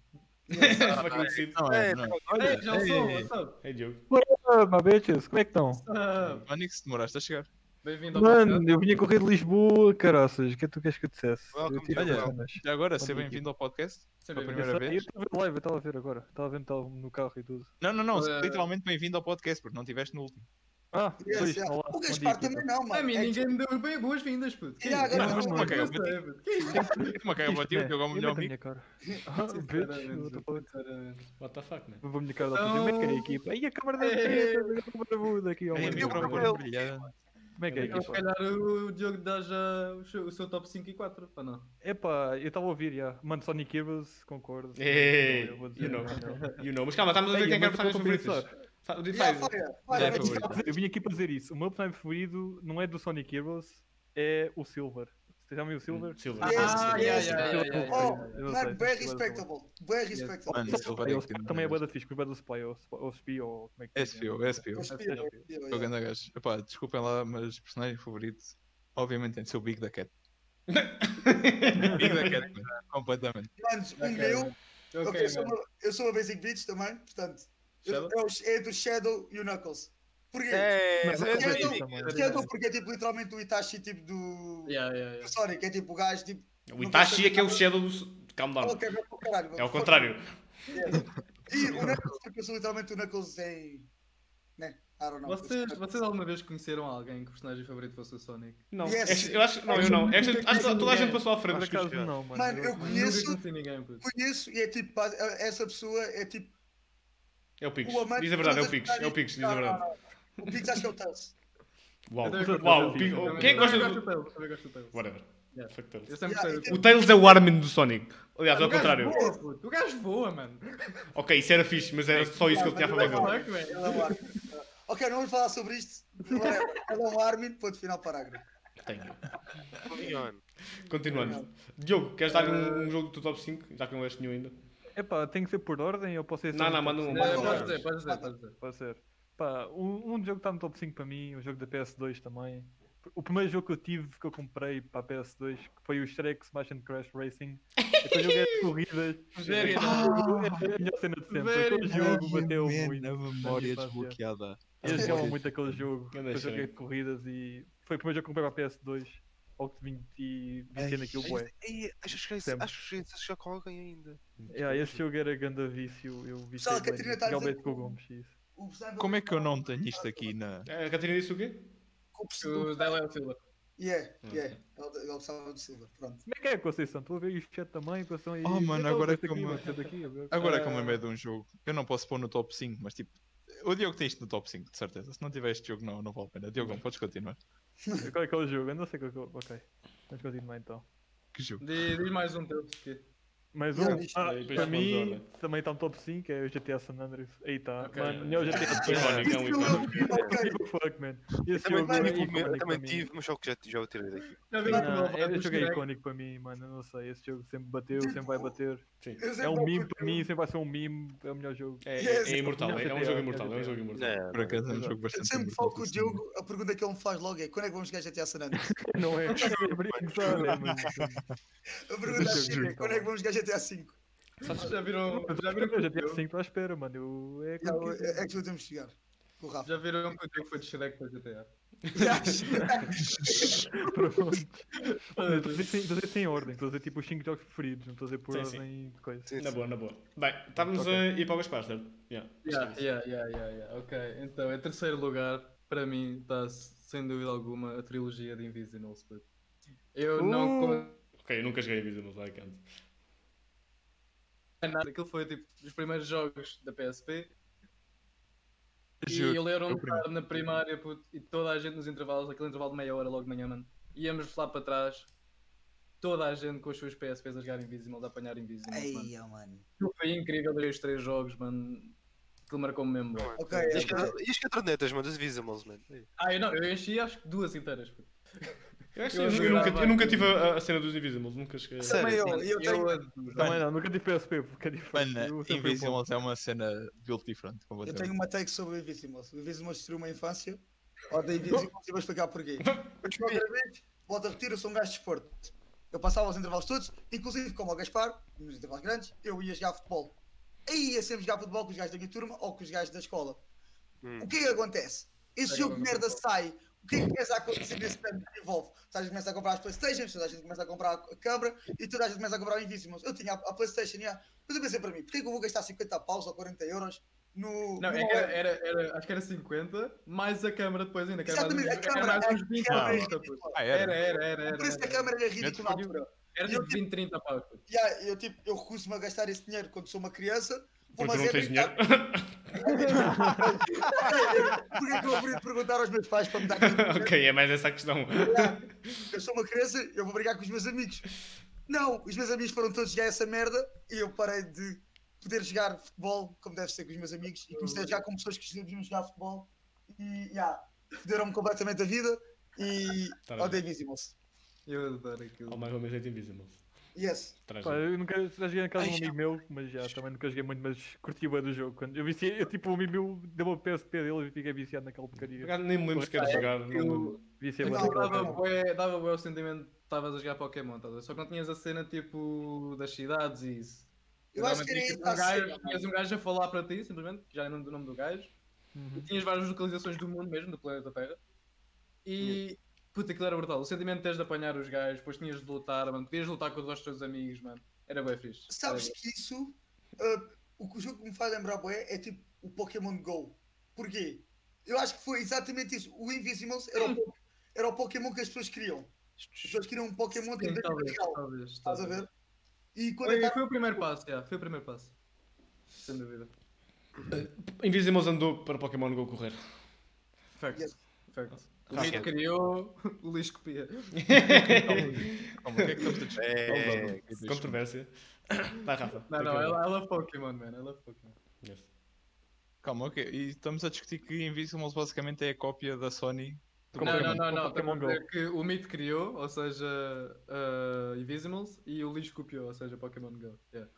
Shit. Não é, É, não é. Ei, Olha, já sou, ei, what's up? Ah, my bitches, como é que estão? What's up? Onix, demoraste a chegar. Bem-vindo ao podcast. Mano, eu vinha correr de Lisboa, caraças, o que é que tu queres que eu dissesse? Welcome eu Olha. Já agora, seja bem-vindo ao podcast. Pela primeira vez. eu estava a ver live, eu estava a ver agora. Estava a ver no carro e tudo. Não, não, não. Literalmente bem-vindo ao podcast, porque não estiveste no último. Ah, pois, olá. O Gaspar equipa. também não, A mano. mim É ninguém me deu bem boas-vindas, puto. Que Yeah, isso? Que isso? Uma cara para ti, o teu é o melhor a minha cara. Ah, eu. What the fuck, man? Vou a minha cara da outra Como é que é a equipa? Aí a câmara da Ei. teta, a barbuda aqui Ei, brilhante. Como é que é a Então, se equipa? calhar o Diogo dá já o seu, o top 5 e 4, ou não? Epá, eu estava a ouvir, já. Mano, Sonic Heroes, concordo. Eu dizer you know. não. You know. Mas calma, estamos a dizer Ei, quem é que é personagens eu vou favoritas. pensar. Fa- diz- Yeah, faz- fire, É fire. favorito. Eu vinha aqui para dizer isso. O meu personagem preferido não é do Sonic Heroes, é o Silver. Vocês já viram o Silver? Hum, Silver. Ah, Yes, yeah, yes. yeah, yeah, yeah, Oh, não mano, sei, bem respectable. Bem respectable. Mano, Silver Spy, é o Spy que- também é bué da fixe, porque é do Spy, ou Spy- ou como é que SPO, SPO. É yeah, Sou yeah. grande gajo. Epá, desculpem lá, mas personagem favorito, obviamente, tem de ser o Big da Cat. Big da Cat, mano. completamente. Manos, o meu, Ok, ok, eu sou, man. uma, eu sou uma Basic Bitch também, portanto, Shadow? é, o- é do Shadow e o Knuckles. Porquê? É, não, é não, Shadow, também. Shadow porque é tipo literalmente o Itachi tipo do, Yeah, yeah, do yeah. Sonic, é tipo o gajo tipo. O Itachi é que é o Shadow do. Calm down. Ok, vai para o caralho. É ao fuck contrário. Yeah. E o Knuckles porque eu sou literalmente o Knuckles em. Né? I don't know. Vocês, vocês alguma vez conheceram alguém que o personagem favorito fosse o Sonic? Não, Yes. é que- eu acho não, eu não. É que acho que toda a gente passou à frente. Por mas que- acaso não, mano. Mano, eu Nunca conheço, ninguém, conheço e é tipo, essa pessoa é tipo. É o Pix. O Diz a verdade, é o Pix. É o Pix, diz a verdade. O Pix acho que é o Tans. Uau. Eu Uau, do o Tails, Quem é que gosta do. Tails, também gosto do Tails. Whatever. Yeah. Fuck Tails. Eu sempre Yeah, gostei O Tails é o Armin do Sonic. Aliás, ao O gajo contrário. voa. O gajo voa, mano. Ok, isso era fixe, mas era só isso que ele tinha a fazer. É um Armin. Ok, não vamos falar sobre isto. Ele é um Armin, ponto final parágrafo. On. Continuando. Diogo, queres dar um, um jogo do teu top 5? Já que não leste nenhum ainda. Epá, tem que ser por ordem ou posso ser Não, não, manda um- Pode dizer, pode dizer, pode dizer. Pode ser. Pá, um, um jogo que está no top 5 para mim, um jogo da PS2 também. O primeiro jogo que eu tive, que eu comprei para a PS2, que foi o Shrek Smash and Crash Racing. Aquele jogo é de corridas. É a melhor cena de sempre. Aquele jogo bateu Man, muito. a na memória desbloqueada. Eu jogava muito aquele jogo. É Shrek. de corridas e foi o primeiro jogo que comprei para a PS2. Ao que vim e viciei naquilo, bué. Ei, acho que cheguei- que a jogar com alguém ainda. Yeah, esse jogo era ganda vício. Eu viciei Pessoal, a Catarina está dizer esse com o que Gomes isso. O Como é que eu não está- tenho isto aqui na. A Catarina disse o quê? o Dela é o Silva. Yeah, Ah, yeah. Ele ele gostava de Silver. Pronto. Como é que é, Conceição? Estou a ver o chat também, Conceição aí. Oh, mano, agora que eu me- a ver. Agora que eu me lembrei de um jogo, eu não posso pôr no top 5, mas tipo, o Diogo tem isto no top 5, de certeza. Se não tiver este jogo, não, não vale a pena. Diogo, podes continuar. Qual é que é o jogo? Eu não sei qual é que é o- Ok. Vamos continuar então. Que jogo? Diz mais um teu. aqui. Mais Yeah, um. diz- Ah, para mim, também está no top 5, é o GTA San Andreas. Aí está. Ok. Mano, melhor GTA San Icónico, é um. Give a fuck, man. Esse Também jogo é o icónico eu também para mim. tive, mas só que já, já o tirei daqui. Esse jogo é icónico para mim, mano. Eu não sei. Esse jogo sempre bateu, sempre vai bater. Sim. É um meme para mim, sempre vai ser um meme. É o melhor jogo. É, é, é imortal, é, é um jogo imortal, é um jogo imortal. Por acaso é um jogo bastante sempre falo com o. Diogo, a pergunta que ele me faz logo é quando é que vamos jogar GTA San Andreas? Não é? É é. A pergunta é tá quando é que vamos jogar GTA V? Já viram, já viram que eu o já tinha Diogo- 5 à espera, mano. Eu, é Já, como que é, é que temos de. Com o Rafa. já viram que o Diogo foi de Shrek para GTA? Pronto. Eu Estou a dizer sem- ordem, estou a dizer tipo os 5 jogos preferidos, não estou a dizer por Sim, sim. ordem de coisa. Sim, Na sim. boa, na boa. Bem, estávamos Ok. a ir para o Gaspar, certo? Yeah. Yeah, yeah, yeah, yeah, yeah. Ok, então em terceiro lugar, para mim, está sem dúvida alguma a trilogia de Invisibles. puto. Eu não Uh! conto Ok, eu nunca joguei Invisibles, I can't. Nada. Aquilo foi tipo dos primeiros jogos da PSP. E Juro, eu lembro-me é o de estar na primária puto, e toda a gente nos intervalos, aquele intervalo de meia hora logo de manhã, mano. Íamos lá para trás, toda a gente com as suas PSPs a jogar Invisibles, a apanhar Invisibles, mano. Ei, oh, mano. Aquilo Foi incrível, os três jogos, mano. Aquilo marcou-me mesmo. Ok, E as ok. cadr- E as cadernetas, mano, dos Visibles, mano. Ah, eu não, eu enchi acho que duas inteiras. Eu, acho, Eu eu, eu nunca, eu nunca tive a, a cena dos Invisibles, nunca cheguei. a- Sério? Também eu, eu tenho, adoro. Também não, nunca tive PSP, porque é diferente. Mano, Eu. Invisibles é uma cena built different, eu tenho uma take sobre o Invisibles. O Invisibles destruiu uma infância. Odeio Invisibles e vou explicar porquê. Eu te outra vez, volto a repetir, eu sou um gajo de esporte. Eu passava os intervalos todos, inclusive como o Gaspar, nos intervalos grandes, eu ia jogar futebol. Aí ia sempre jogar futebol com os gajos da minha turma ou com os gajos da escola. Hum. O que é que acontece? Esse jogo de merda sai. O que é que começa a acontecer nesse ano que envolve? Toda a gente começa a comprar as Playstations, toda a gente começa a comprar a câmara e toda a gente começa a comprar o Invisibles. Eu tinha a, a Playstation, yeah. mas eu pensei para mim, porquê que eu vou gastar 50 paus ou 40 euros no. Não, no é que era, era, era- acho que era 50, mais a câmara depois ainda, que era Exatamente, a era câmara, mais uns a 20 câmara é paus, ridícula. Ah, Era, era? era, era. O era, preço da era. câmara era ridículo na altura. Era E eu, tipo 20, 30 paus. Yeah, eu, tipo, eu recuso-me a gastar esse dinheiro quando sou uma criança. Vou Porque não é tens dinheiro. Porquê é que eu vou perguntar aos meus pais para me dar ok, é mais essa a questão. Eu sou uma criança, eu vou brigar com os meus amigos. Não, os meus amigos foram todos jogar essa merda e eu parei de poder jogar futebol como deve ser com os meus amigos e comecei a jogar com pessoas que sabiam jogar futebol e yeah, foderam-me completamente a vida e Tá odeio Invisibles. Eu adoro aquilo. All my homies hate Invisibles. Yes. Traz Pá, eu nunca já joguei na casa de um amigo meu, mas já também nunca joguei muito, mas curti bem do jogo. Quando eu viciei, eu tipo, o amigo meu deu uma PSP dele e fiquei viciado naquela porcaria. Nem me lembro sequer de jogar. não me lembro. Viciei bem Não, naquela Dava bué, dava bué o sentimento que estavas a jogar Pokémon, ver? só que não tinhas a cena tipo das cidades e isso. Eu acho que era isso um gajo, tinhas um gajo a falar para ti, simplesmente, que já é o nome do nome do gajo, Uhum. e tinhas várias localizações do mundo mesmo, do planeta Terra. E puta, aquilo era brutal. O sentimento de teres de apanhar os gajos, depois tinhas de lutar, mano. Podias lutar com os teus amigos, mano. Era bem fixe. Sabes que isso, ah, o que o jogo que me faz lembrar bué é tipo o Pokémon GO. Porquê? Eu acho que foi exatamente isso. O Invisibles era o, po- era o Pokémon que as pessoas queriam. As pessoas queriam um Pokémon Sim, talvez, real. talvez, Estás a ver? E quando Foi, foi o primeiro passo, já, foi o primeiro passo. Sem dúvida. Invisibles andou para Pokémon Go correr. Fact. Yes. Fact. O Rafa. mito criou, o lixo copia. Calma, calma, o que é que estamos a discutir? É, é, segundos. Controvérsia. Vai, Rafa. Não, não. I love Pokémon, man. I love Pokémon. Yes. Calma, ok. E estamos a discutir que Invisibles basicamente é a cópia da Sony do Não, Pokémon. não, não, não. Pokémon Estamos a dizer que o mito criou, ou seja, uh, Invisibles, e o lixo copiou, ou seja, Pokémon Go. Yeah.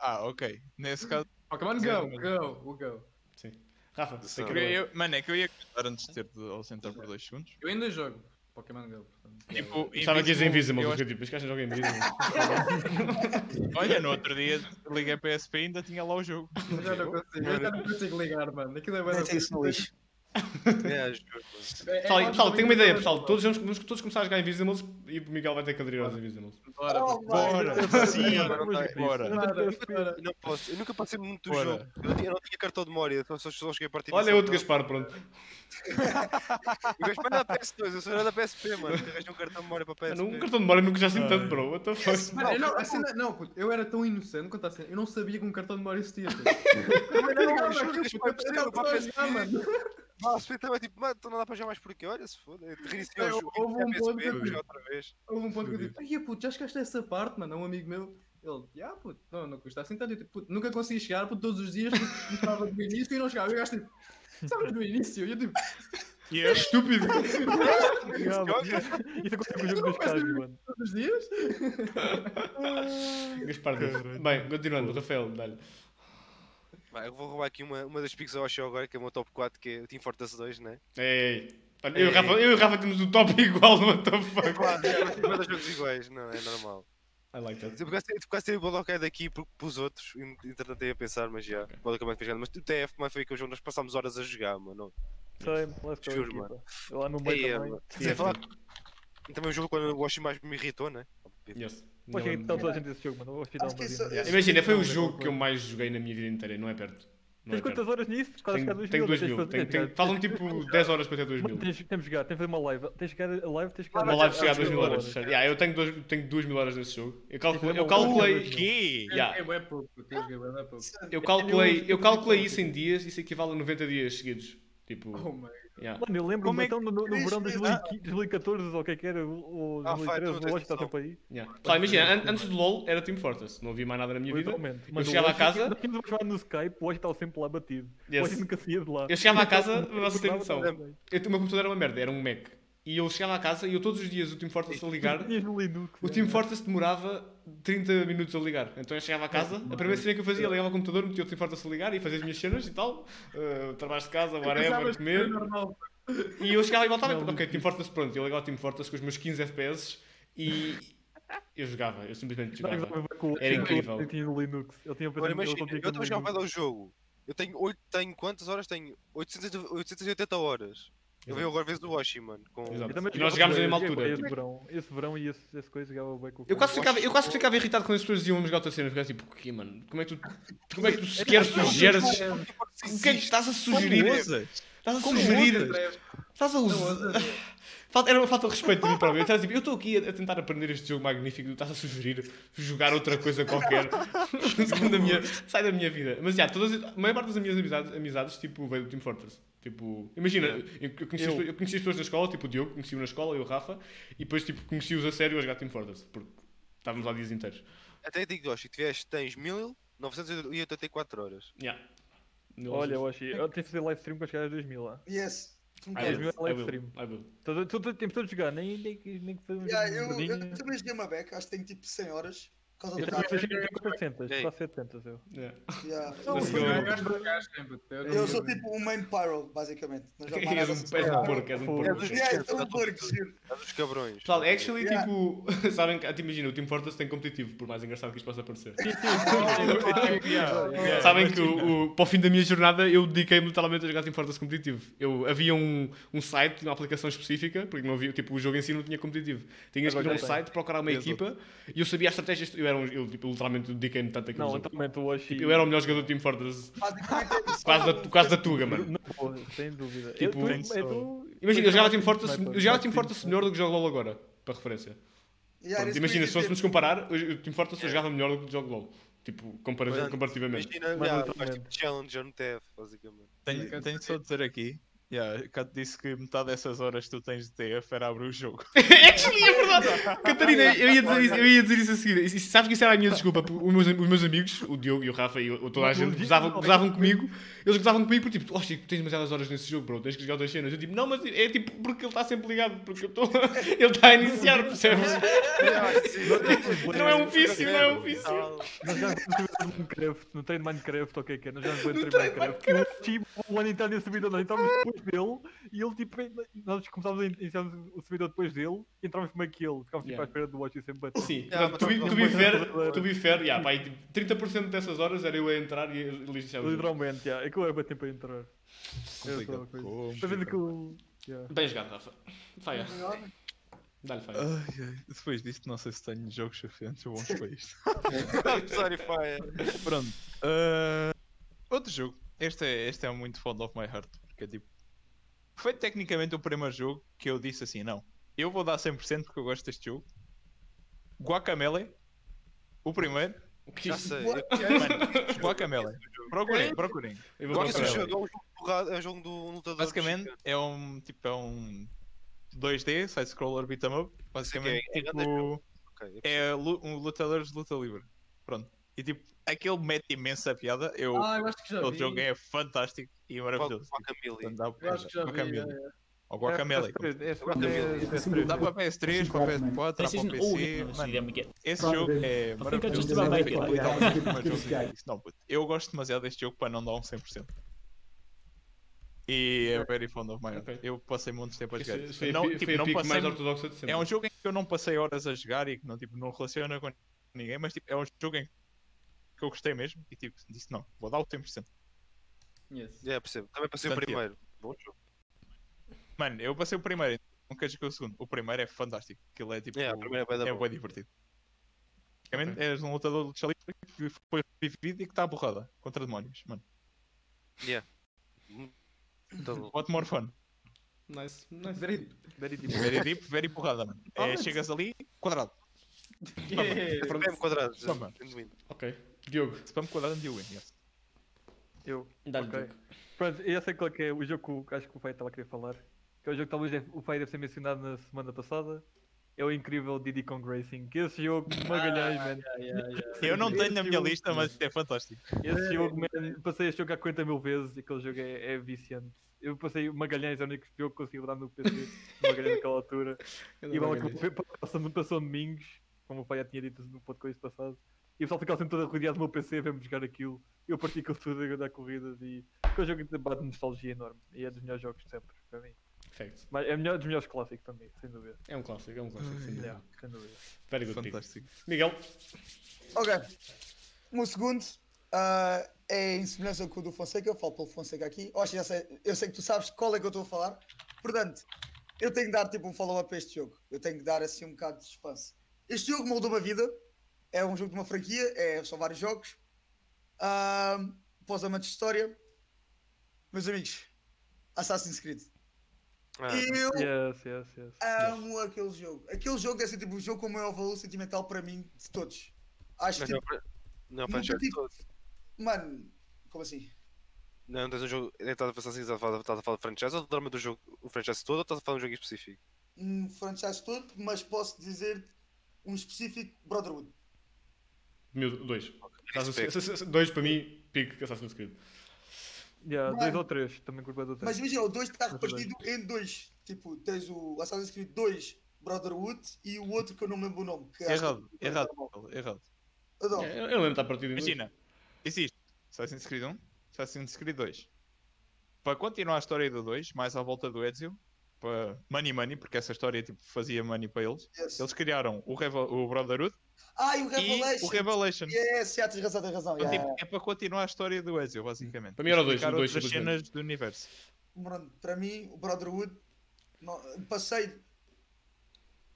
Ah, ok. Nesse caso, Pokémon Go. Go, o Go. Sim. Rafa, it away. Eu- mano, é que eu ia comentar antes de ter de ausentar por 2 segundos. Eu ainda jogo Pokémon Go, portanto. Tipo, Pensava que ias Invisible, eu fiquei tipo, este gajo joga Invisible. acho- Olha, no outro dia liguei a PSP e ainda tinha lá o jogo. Eu já não consigo, eu já não consigo ligar, mano. Aquilo é da Mete isso no lixo. É. É- é Pessoal, quase pessoal, tenho uma ideia, pessoal. Todos vamos, vamos todos começar a jogar Invisibles e o Miguel vai ter que aderir aos Invisibles. Bora, Oh, bora. Bora, sim, Agora não. Eu não posso, eu nunca passei muito do Bora. jogo. Eu não, tinha, eu não tinha cartão de memória, só, só, só cheguei a partir Olha, é outro Gaspar, pronto. O Gaspar não é da PS2, eu sou era da PSP, mano. Arranjei um cartão de memória para PSP. Mano, um cartão de memória nunca já Ah, tanto, é. bro. What the fuck? Mano, não, a cena- não, puto, eu era tão inocente quanto a cena. Eu não sabia que um cartão de memória existia. Eu Não, PSP. jogar, mano. Ah, a PSP estava tipo, mano, então não dá para jogar mais porque, olha, se foda. Reiniciei É, o jogo, houve um reiniciei a ponto que- outra vez. Houve um ponto que eu digo, ai puto, já chegaste a essa parte, mano. É um amigo meu. Ele, ah, puto, não, não custa assim tanto. Eu, tipo, puto, nunca consegui chegar, puto, todos os dias puto, começava do início e não chegava. Eu gasto tipo, sabes do início? E eu tipo, E eu? Estúpido. Isso aconteceu com o jogo do estágio, mano. todos os dias? Gaspar, bem, continuando, Rafael, dá-lhe. Vai, eu vou roubar aqui uma, uma das picks ao show agora, que é o meu top 4, que é o Team Fortress 2, né? Ei, Olha, eu e. Rafa, eu e o Rafa temos o top igual, what the fuck? Claro, é, jogos iguais, não, é normal. I like that. Eu quase tive- quase tive o Bodokai daqui por- pelos outros, e entretanto ia a pensar, mas já, o Bodokai mais fez grande. Mas o TF mais foi aquele jogo que nós passámos horas a jogar, mano. Same, let's go, Juro. Eu lá no meio Ei, também. mano. Sim, Sem falar E também o jogo quando o Washi mais me irritou, né? Yes. Poxa, Não, então toda a gente jogo, mano. Que esse- Imagina, foi o jogo que eu mais joguei na minha vida inteira, não é perto. Não é Tens quantas perto. horas nisso? Quase Tenho, chegar a 2 tenho mil. 2 tens mil. Tenho, tenho, falam tipo 10 horas para ter 2 Mano, mil. tens, temos de jogar, tens de fazer uma live. Tens chegar a live, tens de chegar Uma live chegar a 2 mil horas. certo? Yeah, eu tenho 2 tenho duas mil horas nesse jogo. Eu, calculo, fazer eu calculei. Que? Eu Yeah. bué pouco, eu calculei, eu calculei isso em dias, isso equivale a 90 dias seguidos. Tipo, Oh my yeah. Mano, eu lembro-me Como é que- então no, no Três verão de vezes- 2015 2014 ou o que é que era, ou Ah, vai, 2013, tu não o Watch está sempre aí. Yeah. Pessoal, imagina, an- antes do LOL era Team Fortress, não havia mais nada na minha vida. Literalmente. Eu Mano, chegava o a casa- Nós tínhamos a jogar no Skype, o Watch estava sempre lá batido. O Yes. Watch nunca saía de lá. Eu chegava a casa, vocês terem noção. Eu, o meu computador era uma merda, era um Mac. E eu chegava a casa e eu todos os dias o Team Fortress a ligar. Tinhas no Linux. O já, Team. Fortress demorava 30 minutos a ligar. Então eu chegava a casa, a primeira cena que eu fazia, ligava o computador, metia o Team Fortress a ligar e fazia as minhas cenas e tal. uh, trabalhos de casa, whatever, comer. E eu chegava e voltava, Não, ok, Team Fortress pronto. Eu ligava o Team Fortress com os meus 15 FPS e eu jogava, eu simplesmente jogava. o Era incrível. Eu tinha no Linux. Eu tinha pensado imagina, eu estou a jogar o jogo. Eu tenho, 8, tenho quantas horas? Tenho 800, 880 horas. Eu vejo agora vezes do Washi, mano. Com... E nós jogámos na mesma altura. Esse verão, esse verão e esse, esse coisa jogava bem com o Eu quase, cara. ficava, eu quase ficava irritado quando as pessoas diziam vamos jogar outra cena. Eu ficava tipo, porquê, mano? Como é que tu, como é que tu sequer sugeres. O que é que estás a sugerir? Estás a sugerir. Estás a usar. Falta- Era uma falta de respeito a mim próprio. Tipo, eu estou aqui a, a tentar aprender este jogo magnífico. Tu estás a sugerir jogar outra coisa qualquer. sai, da minha, sai da minha vida. Mas já, todas, a maior parte das minhas amizades, amizades tipo, veio do Team Fortress. Tipo, imagina, eu, eu conheci, Eu. as- eu conheci as pessoas na escola, tipo o Diogo, conheci-o na escola, eu e o Rafa, e depois tipo, conheci-os a sério a jogar Team Fortress. Porque estávamos lá dias inteiros. Até digo, Yoshi, tiveste, tens 1984 horas. Yeah. Olha, eu achei. Eu tenho que fazer live stream para chegar a 2000 lá. Yes. Mil é live stream. Todo- todo- Temos todos de jogar, nem, nem, nem que Yeah, um eu, eu também joguei uma beca, acho que tenho tipo 100 horas. Causa Eu do também trabalho. tenho 400, Ei. quase 700 eu. Yeah. Yeah. Eu eu- eu Eu sou tipo um main pyro, basicamente. És um, só és um pyro. porco, és um porco. És um porco, giro. És dos cabrões. Pessoal, actually, Yeah. tipo, sabem que, imagina, o Team Fortress tem competitivo, por mais engraçado que isto possa parecer. Sabem que o, para o fim da minha jornada eu dediquei-me totalmente a jogar Team Fortress competitivo. Eu, havia um, um site, uma aplicação específica, porque não havia, tipo, o jogo em si não tinha competitivo. Tinhas que ir a um site, procurar uma equipa e eu sabia as estratégias. Eu, era um, eu tipo, literalmente dediquei-me tanto àquele Não, jogo. totalmente o Oshi. Tipo, eu era o melhor jogador do Team Fortress, é quase da, quase da Tuga, mano. Não, pô, sem dúvida. Tipo, eu, tu, é Imagina, eu jogava Team Fortress, eu jogava Team Fortress melhor do que jogo LoL agora, para referência. Yeah, Pronto, eu imagina, se fôssemos comparar, o Team Fortress eu jogava melhor do que o jogo LoL. Tipo, Portanto, comparativamente. Imagina, Mas yeah, tipo Challenger no TF, basicamente. Tenho, tenho só de dizer aqui Yeah, disse que metade dessas horas que tu tens de TF era abrir o jogo. Actually, é verdade. Catarina, eu ia, dizer, isso- eu ia dizer isso a seguir. Isso- Sabes que isso era a minha desculpa? Os meus, os meus amigos, o Diogo e o Rafa e o- toda a gente, gozavam, não, comigo. Eles gozavam comigo porque, tipo, oh Chico, tens demasiadas horas nesse jogo, bro, tens que jogar outras cenas. Eu, tipo, não, mas é tipo porque ele está sempre ligado, porque eu estou. ele está a iniciar, percebes? Não é um vício, não é um vício. Nós de Minecraft, no treino de Minecraft, ok, que é, nós No no treino Minecraft. E o Archie, o ano inteiro nesse servidor, nós entramos depois dele, e ele tipo, nós começámos a iniciar o servidor depois dele, e entramos primeiro que ele, ficámos tipo Yeah. à espera do Watch e sempre bater. Sim, to be, fair, yeah, pá, aí, tipo, 30% dessas horas era eu a entrar e ele iniciar o jogo. Literalmente, yeah, é que eu era tempo para entrar. Complicado. uma coisa. Está vendo que complicado. eu. Yeah. Bem jogado, Rafa. Faia. Dá-lhe faia. Ai, ai, Depois disto, não sei se tenho jogos suficientes ou bons para isto. Sorry, fire. Pronto. ah, outro jogo. Este é, este é muito fond of my heart. Porque é tipo. Foi tecnicamente o primeiro jogo que eu disse assim: não, eu vou dar 100% porque eu gosto deste jogo. Guacamele. O primeiro. O que Já sei. Eu- Guacamele. Procurem, procurem. Gosto desse procurar. jogo, é um jogo é um jogo do lutador. Basicamente é um tipo é um 2D, side-scroller beat 'em up. Basicamente é- é tipo, Ok, é é um lutadores de luta livre. Pronto. E tipo, aquele mete imensa piada. Eu, Ah, eu acho que já aquele vi. jogo é fantástico e maravilhoso. Guacamole. Eu acho que já vi. É, é. Ou Guacamele. É, é, é, Guacamele. é, É Dá para PS3, para PS4, dá para PC. Mano, esse jogo é maravilhoso. Eu gosto demasiado deste jogo para não dar um 100%. E é very fond of my heart. Ok. Eu passei muitos tempo a jogar. isso. Foi a Não, tipo, foi não passei mais ortodoxa de sempre. é um jogo em que eu não passei horas a jogar e que não, tipo, não relaciona com ninguém, mas tipo, é um jogo em que eu gostei mesmo e tipo, disse não, vou dar o 100%. Yes. É, percebo. Também passei o Portanto, primeiro. Bom jogo. Mano, eu passei o primeiro, nunca joguei o segundo. O primeiro é fantástico. Aquilo é tipo. É, o primeiro é da é bué divertido. Basicamente, és um lutador de luta livre que foi revivido e que está à borrada contra demónios, mano. Então, What more fun? Nice, nice. Very, very deep. Very deep, very porrada, mano. É, Alright. chegas ali, quadrado. Yeah. Pronto. PM quadrado. Toma. Ok. Diogo, Spam quadrado and you win, yes. Eu. dá-lhe Ok. Diogo. Pronto, eu sei qual é que é o jogo que o- acho que o Fai estava a querer falar. Que é o jogo que talvez deve- o Fai deve ser mencionado na semana passada. É o incrível Diddy Kong Racing. Que esse jogo, Magalhães, man. Yeah, yeah, yeah. Eu não tenho na minha jogo- lista, mas é fantástico. Esse jogo, man, passei a jogar 40 mil vezes e aquele jogo é, é viciante. Eu passei Magalhães, é o único jogo que consegui rodar no PC de Magalhães naquela altura. E vale que passou, passou domingos, como o pai já tinha dito no podcast passado. E o pessoal ficava sempre todo rodeado do meu PC a ver-me jogar aquilo. Eu parti com tudo a dar corridas e é um jogo que bate nostalgia enorme. E é dos melhores jogos de sempre, para mim. Facts. Mas é melhor, dos melhores clássicos também, sem dúvida. É um clássico, é um clássico, sem dúvida. Yeah, sem dúvida. Very good pick. Fantástico. Miguel, Ok. O meu segundo ah, é em semelhança com o do Fonseca. Eu falo pelo Fonseca aqui. Eu, acho que já sei, eu sei que tu sabes qual é que eu estou a falar. Portanto, eu tenho que dar tipo um follow-up a este jogo. Eu tenho que dar assim um bocado de suspense. Este jogo moldou uma vida. É um jogo de uma franquia. É, são vários jogos. Para os amantes de história. Meus amigos, Assassin's Creed. Ah, Eu Yes, yes, yes. amo aquele jogo. Aquele jogo deve ser tipo o jogo com o maior valor sentimental para mim de todos. Acho que, não, tipo, não, nunca franchise tive- todo. mano, como assim? Não, não tens um jogo. Estás a pensar assim, estás a falar, de franchise ou normalmente do jogo, o franchise todo ou estás a falar de um jogo específico? um franchise todo, mas posso dizer um específico Brotherhood. Meu, dois. Assassin's- Dois para mim, pick Assassin's Creed. Yeah, dois Mano. ou três, também curto do Mas três. imagina, o 2 está Mas dois. repartido em dois. Tipo, tens o Assassin's Creed 2 Brotherhood e o outro que eu não me lembro o nome. Que acho que Errado, é errado, normal. errado. Adoro. É, eu lembro de estar partido em dois. Imagina, existe Assassin's Creed 1, Assassin's Creed 2. Para continuar a história do 2, mais à volta do Ezio, para Money Money, porque essa história tipo, fazia money para eles, Yes. eles criaram o, Revel o Brotherhood Ah, e o e Revelation. o Revelation. Yes, já tens razão, tens razão. Então, yeah. tipo, é para continuar a história do Ezio, basicamente. Para mim era E dois, dois, outras simplesmente. cenas do universo. Para mim, o Brotherhood, passei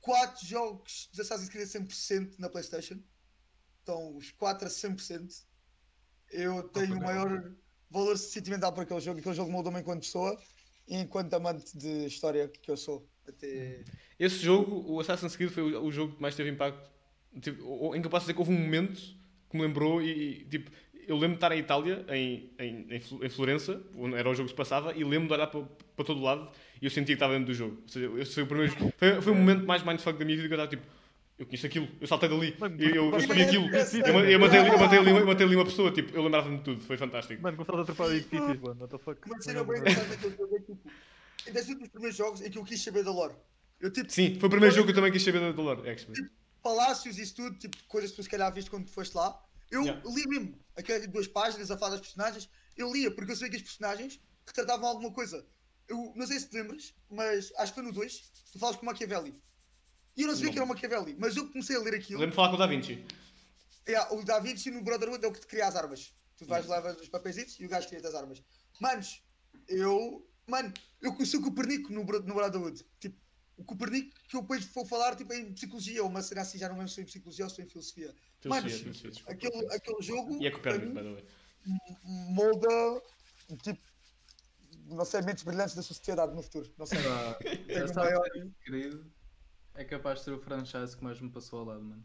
4 jogos de Assassin's Creed a 100% na PlayStation. Então, os 4 a 100%. Eu tenho o maior valor sentimental para aquele jogo. Aquele jogo moldou-me enquanto pessoa e enquanto amante de história que eu sou. Até... Esse jogo, o Assassin's Creed, foi o jogo que mais teve impacto. Tipo, em que eu posso dizer que houve um momento que me lembrou e, e, tipo, eu lembro de estar em Itália, em, em, em Flo- em Florença, onde era o jogo que se passava, e lembro de olhar para, para todo lado e eu sentia que estava dentro do jogo. Ou seja, esse foi o primeiro. Foi, foi o momento mais mindfuck da minha vida que eu estava tipo. Eu conheço aquilo, eu saltei dali, Mano, eu, eu, escolhi aquilo, eu, eu matei, ali- eu, matei ali, eu matei ali uma pessoa, tipo, eu lembrava-me de tudo, foi fantástico. Mano, começaste a atrapalhar edifícios, mano. What the fuck? Uma cena bem engraçada daquele jogo é que, tipo, é desde um dos primeiros jogos em que eu quis saber da lore. Eu, tipo, Sim, foi o primeiro jogo que eu também quis saber da Dolor, X-Men. Palácios e isso tudo, tipo, coisas que tu se calhar viste quando foste lá. Eu Yeah. li mesmo aquelas duas páginas a falar das personagens. Eu lia porque eu sabia que as personagens retratavam alguma coisa. Eu não sei se te lembras, mas acho que foi no 2, tu falas com o Machiavelli. E eu não sabia Não. que era o Machiavelli, mas eu comecei a ler aquilo. Lembro de falar com o Da Vinci. Yeah, o Da Vinci no Brotherhood é o que te cria as armas. Tu vais lá os papéis e o gajo cria as armas. Manos, eu. Mano, eu conheci o Copernico no, no Brotherhood. Tipo, o Copernico que eu depois vou falar tipo, em psicologia, ou uma cena assim, já não lembro se foi em psicologia ou se foi em filosofia. Filosofia, Manos, filosofia. Aquele, aquele jogo E é para Copérnico, mim, by the way. molda tipo não sei, mentes brilhantes da sociedade no futuro. Não sei. Essa o maior. Assassin's Creed é capaz de ser o franchise que mais me passou ao lado, mano.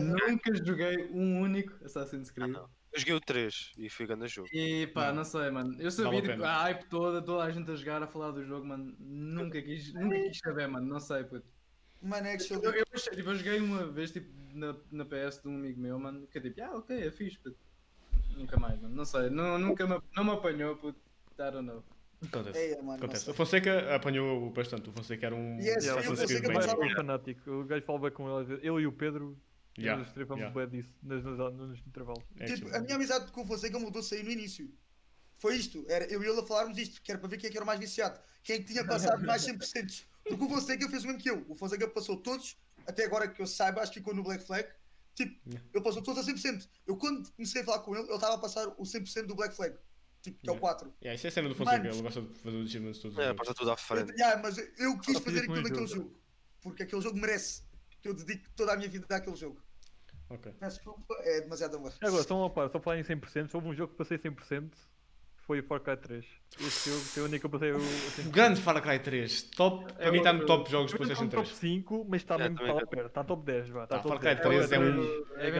Nunca joguei um único Assassin's Creed. não. Eu joguei o 3 e fui grande jogo. E pá, Não. não. sei, mano. Eu Vale sabia a tipo, a hype toda, toda a gente a jogar, a falar do jogo, mano. Nunca quis, nunca quis saber, mano. Não sei, puto. Mano, Eu, actually. eu, achei- tipo, eu joguei uma vez tipo, na, na PS de um amigo meu, mano, que é tipo, ah, ok, é fixe, puto. Nunca mais, mano. Não sei, não, nunca me, não me apanhou, puto. I don't know. Acontece. É, mano, Acontece. O Fonseca apanhou bastante. O Fonseca era um. Yes, Yeah, eu o que eu é um gajo fala bem com ele. Eu e o Pedro. Yeah, Nós trepamos yeah. bem disso nas, nas, nos intervalos. É Tipo, a minha amizade com o Fonseca mudou-se aí no início. Foi isto, era eu e ele a falarmos isto, que era para ver quem é que era o mais viciado, quem é que tinha passado mais 100%. Porque o Fonseca fez o mesmo que eu. O Fonseca passou todos, até agora que eu saiba, acho que ficou no Black Flag. Tipo, Yeah. ele passou todos a 100%. Eu quando comecei a falar com ele, ele estava a passar o 100% do Black Flag. Tipo, que é o Yeah. 4. Yeah, isso é a cena do Fonseca. Manos. Ele gosta de fazer os achievements todos. os É, passa tudo à Eu, frente. yeah, mas eu quis fazer aquilo naquele jogo. jogo. Porque aquele jogo merece que eu dedique toda a minha vida àquele jogo. Ok. Peço desculpa, é demasiado amor. Agora, só uma parte, só falar em 100%. Se houve um jogo que passei 100%, foi o Far Cry 3. Esse jogo foi o único que eu passei o. O 100%. grande Far Cry 3. Top. Para mim está no top jogos está PlayStation no 3. top 5, mas está mesmo lá tá- perto. Está top 10, vá. Está Tá, top Far Cry 10. 3 é um- É.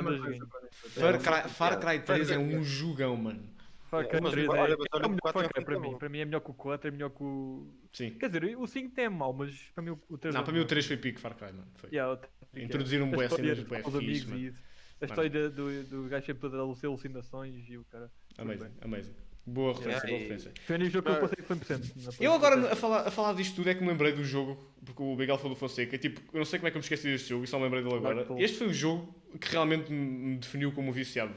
Far É, Cry, Far Cry 3 é um jogão, mano. Far Cry Mas 3 é, olha, é mas o melhor é para mim. bom. Para mim é melhor que o 4, é melhor que o. Sim. Quer dizer, o 5 tem é mau, mas para mim o- o 3 Não, é para mim o melhor. 3 foi pico Far Cry, mano. Foi. Yeah, Introduziram A história cenas os amigos mano. e isso. A história do, do gajo sempre a ter alucinações e o cara. Amazing, amazing. Boa referência, Yeah, boa referência. Foi o único jogo que eu passei 100%. na Eu agora, 3. a falar, a falar disto tudo, é que me lembrei do jogo, porque o Miguel falou do Fonseca. Tipo, eu não sei como é que eu me esqueci deste jogo e só me lembrei dele agora. Este foi o jogo que realmente me me definiu como viciado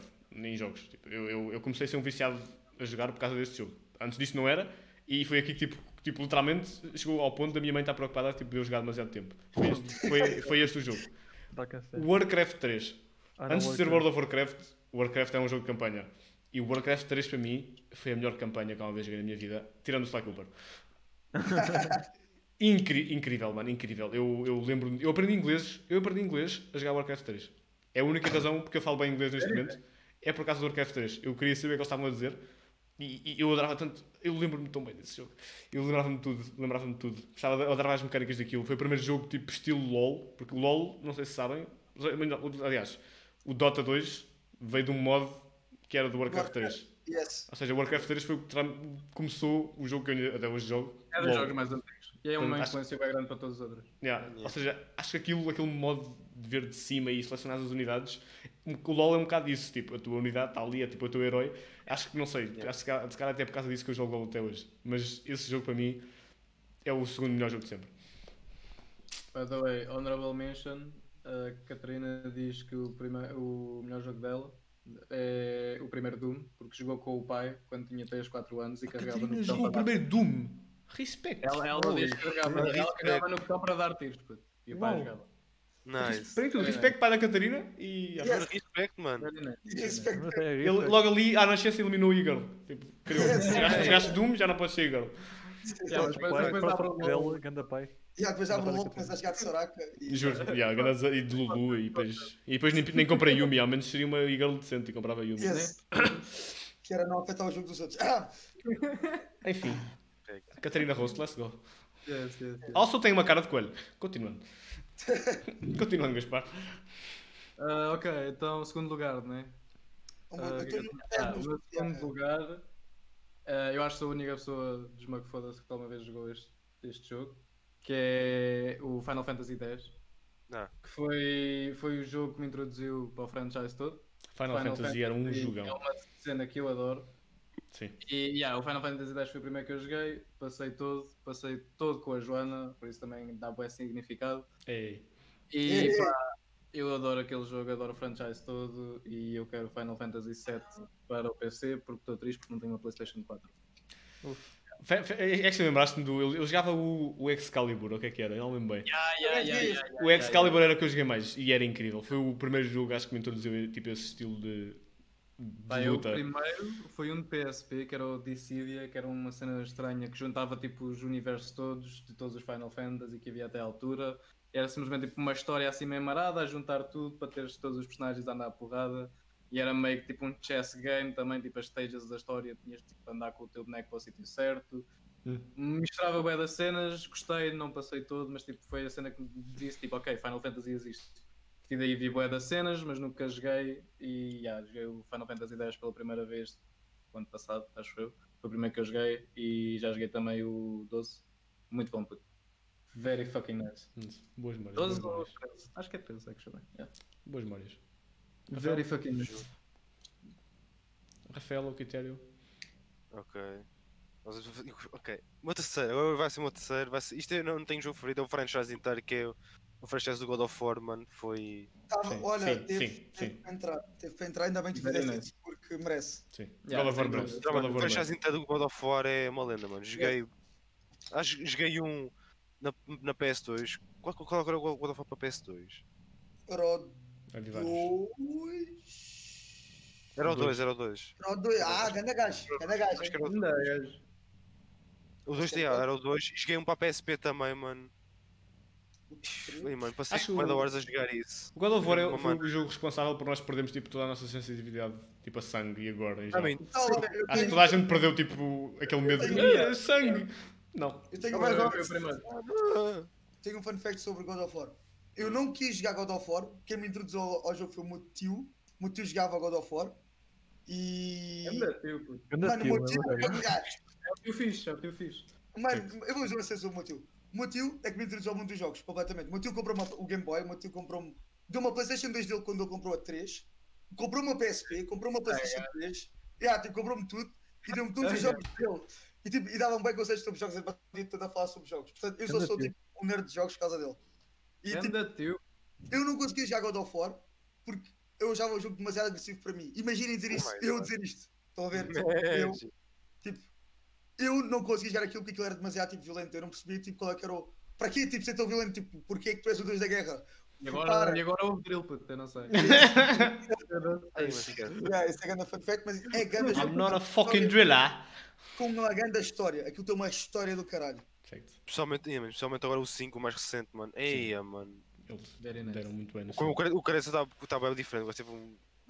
em jogos. Tipo, eu, eu, eu comecei a ser um viciado a jogar por causa deste jogo. Antes disso não era, e foi aqui que, tipo, tipo literalmente, chegou ao ponto da minha mãe estar preocupada tipo, de eu jogar demasiado tempo. Foi este, foi, foi este o jogo. Warcraft 3. Ah, Antes de ser. World of Warcraft, Warcraft é um jogo de campanha. E o Warcraft 3 para mim foi a melhor campanha que alguma vez joguei na minha vida, tirando o Sly Cooper. Incri- incrível, mano, incrível. Eu, eu lembro eu aprendi inglês, eu aprendi inglês a jogar Warcraft 3. É a única razão porque eu falo bem inglês neste momento. É por causa do Warcraft 3. Eu queria saber o que eles estavam a dizer. E, e eu adorava tanto. Eu lembro-me tão bem desse jogo. Eu lembrava-me de tudo. Lembrava-me tudo. Gostava de, eu adorava as mecânicas daquilo. Foi o primeiro jogo tipo estilo LOL. Porque o LOL, não sei se sabem. Aliás, o Dota 2 veio de um mod que era do Warcraft 3. Yes. Ou seja, o Warcraft 3 foi o que começou o jogo que eu ainda- até hoje jogo. É dos jogos mais antigos. E é uma Portanto, acho- influência bem grande para todos os outros. Yeah. Yeah. Ou seja, acho que aquilo, aquele modo de ver de cima e selecionar as unidades, o LoL é um bocado isso, tipo, a tua unidade está ali, é tipo o teu herói. Acho que não sei, Yeah. acho que se calhar- até é por causa disso que eu jogo LoL até hoje. Mas esse jogo para mim é o segundo melhor jogo de sempre. By the way, honorable mention, a Catarina diz que o, prime- o melhor jogo dela é o primeiro Doom, porque jogou com o pai quando tinha 3, 4 anos e carregava no Catarina botão jogou o para dar primeiro Doom. Respect. Ela, ela que carregava, ela carregava no botão para dar tiros, puto. E o pai Uau. jogava. Nice. Tem tudo. Respect para a Catarina e. Yes. Mano, Respect, mano. É Ele logo ali, à nascença, eliminou o Eagle. Tipo, criou. Jogaste Doom, já não podes ser Eagle. Yeah, mas depois, abre o LOL. ganda pai. E yeah, depois abre o LOL, começa a jogar de Soraka e. Juro, yeah, e de Lulu e depois, e depois nem, nem comprei Yumi, ao menos seria uma Eagle decente e comprava Yumi. Yes. que era não afetar o jogo dos outros. Ah, Enfim, Catarina Rosto, let's go. Yes, yes, yes. Also tem uma cara de coelho. Continuando. Continuando, Gaspar. Ah, ok, então segundo lugar, né? O meu- eu estou no Ah, o meu segundo lugar, eh, eu acho que sou a única pessoa dos que foda-se que alguma vez jogou este, este jogo, que é o Final Fantasy X, Ah, que foi, foi o jogo que me introduziu para o franchise todo. Final, Final Fantasy era um jogão. É uma cena que eu adoro. Sim. E yeah, o Final Fantasy X foi o primeiro que eu joguei, passei todo, passei todo com a Joana, por isso também dá bom significado. Ei. E Ei, pá, eu adoro aquele jogo, adoro o franchise todo e eu quero Final Fantasy VII para o PC porque estou triste porque não tenho uma PlayStation 4. Fe- fe- É que se lembraste-me do. Eu, eu jogava o, o Excalibur, o que é que era? Eu não lembro bem. yeah, yeah, O Excalibur era o que eu joguei mais e era incrível. Foi o primeiro jogo, acho que me introduziu tipo, esse estilo de Pá, eu, o luta. primeiro foi um de PSP que era o Dissidia, que era uma cena estranha que juntava tipo os universos todos de todos os Final Fantasy que havia até à altura. Era simplesmente tipo uma história assim meio marada a juntar tudo para teres todos os personagens a andar à porrada. E era meio que tipo um chess game também, tipo as stages da história, tinhas tipo de andar com o teu boneco para o sítio certo. Hum. Misturava bem das cenas, gostei, não passei todo, mas tipo foi a cena que me disse tipo, ok, Final Fantasy existe. E daí vi bué das cenas, mas nunca joguei e yeah, joguei o Final Fantasy X pela primeira vez o ano passado, acho eu. Foi o primeiro que eu joguei e já joguei também o 12. Muito bom, puto. Very fucking nice. Boas memórias. Boas 12 ou memórias. 13? Acho que é 13, actually. Yeah. Boas memórias. Very fucking nice. Rafael, o critério. ok. Ok. O meu terceiro, agora vai ser o meu terceiro. Vai ser... Isto eu não tenho jogo favorito, é o franchise inteiro, que é o, franchise do God of War, mano. Foi. Tava- Sim, olha, sim, teve, sim, teve sim. para entrar. Teve para entrar, ainda bem que fizeste isso porque merece. Sim. Yeah, God of War merece. Não, mano, o franchise inteiro do God of War é uma lenda, mano. Joguei. Acho que joguei um na, na PS2. Qual, qual era o God of War para PS2? Era o Havia vários. 2. Era o Dois. 2, era o 2. Era o 2. Era Ah, ganda gajo. Ganda gajo. Acho que era o Ainda 2. é. O 2 Acho que era era o 2. Joguei um para a PSP também, mano. Ei, mano, passei Acho- 50 horas a jogar isso. O God of War é- foi o jogo responsável por nós perdermos tipo, toda a nossa sensitividade tipo, a sangue e agora em I geral. Então, eu Acho que toda a gente perdeu tipo, aquele medo de "Ah, sangue. Não. eu tenho, Eu um fun fui fact- o primeiro. ah, tenho um fun fact sobre God of War. Eu não quis jogar God of War. Quem me introduziu ao, ao jogo foi o meu tio. O meu tio jogava God of War. E. Ainda tio. Ganda Mano, o tio, meu tio. mano. Ah, É o tio fixe, é o tio fixe. Mano, eu vou dizer sobre o meu tio. O meu tio é que me introduziu ao mundo dos jogos, completamente. O meu tio comprou uma- o Game Boy, o meu tio comprou deu uma PlayStation 2 dele quando ele comprou a 3, comprou uma PSP, comprou uma PlayStation 3, yeah, tipo, comprou-me tudo e deu-me todos os Ai, jogos dele. E, tipo, e dava-me bem conselhos sobre jogos, ele batia tudo a falar sobre jogos. Portanto, eu só sou tipo um nerd de jogos por causa dele. E tipo, eu não conseguia jogar God of War porque eu jogava o jogo demasiado agressivo para mim. Imaginem dizer Oh isto, eu God. dizer isto. Estão a ver? Eu, eu não conseguia jogar aquilo porque aquilo era demasiado tipo, violento. Eu não percebia tipo, qual é que era o. Para que tipo, ser tão violento? Tipo, porquê é que tu és o Deus da guerra? E agora, Para. e agora houve drill, puto, eu não sei. Eu não sei. Mas. Yeah, esse é grande fun fact, mas é grande I'm not a fucking história- driller. Com uma grande história. Aquilo tem uma história do caralho. Certo. Especialmente, yeah, especialmente agora o 5, o mais recente, mano. Eia, mano. Eles deram muito bem O, o, cinco. o careça está bem diferente.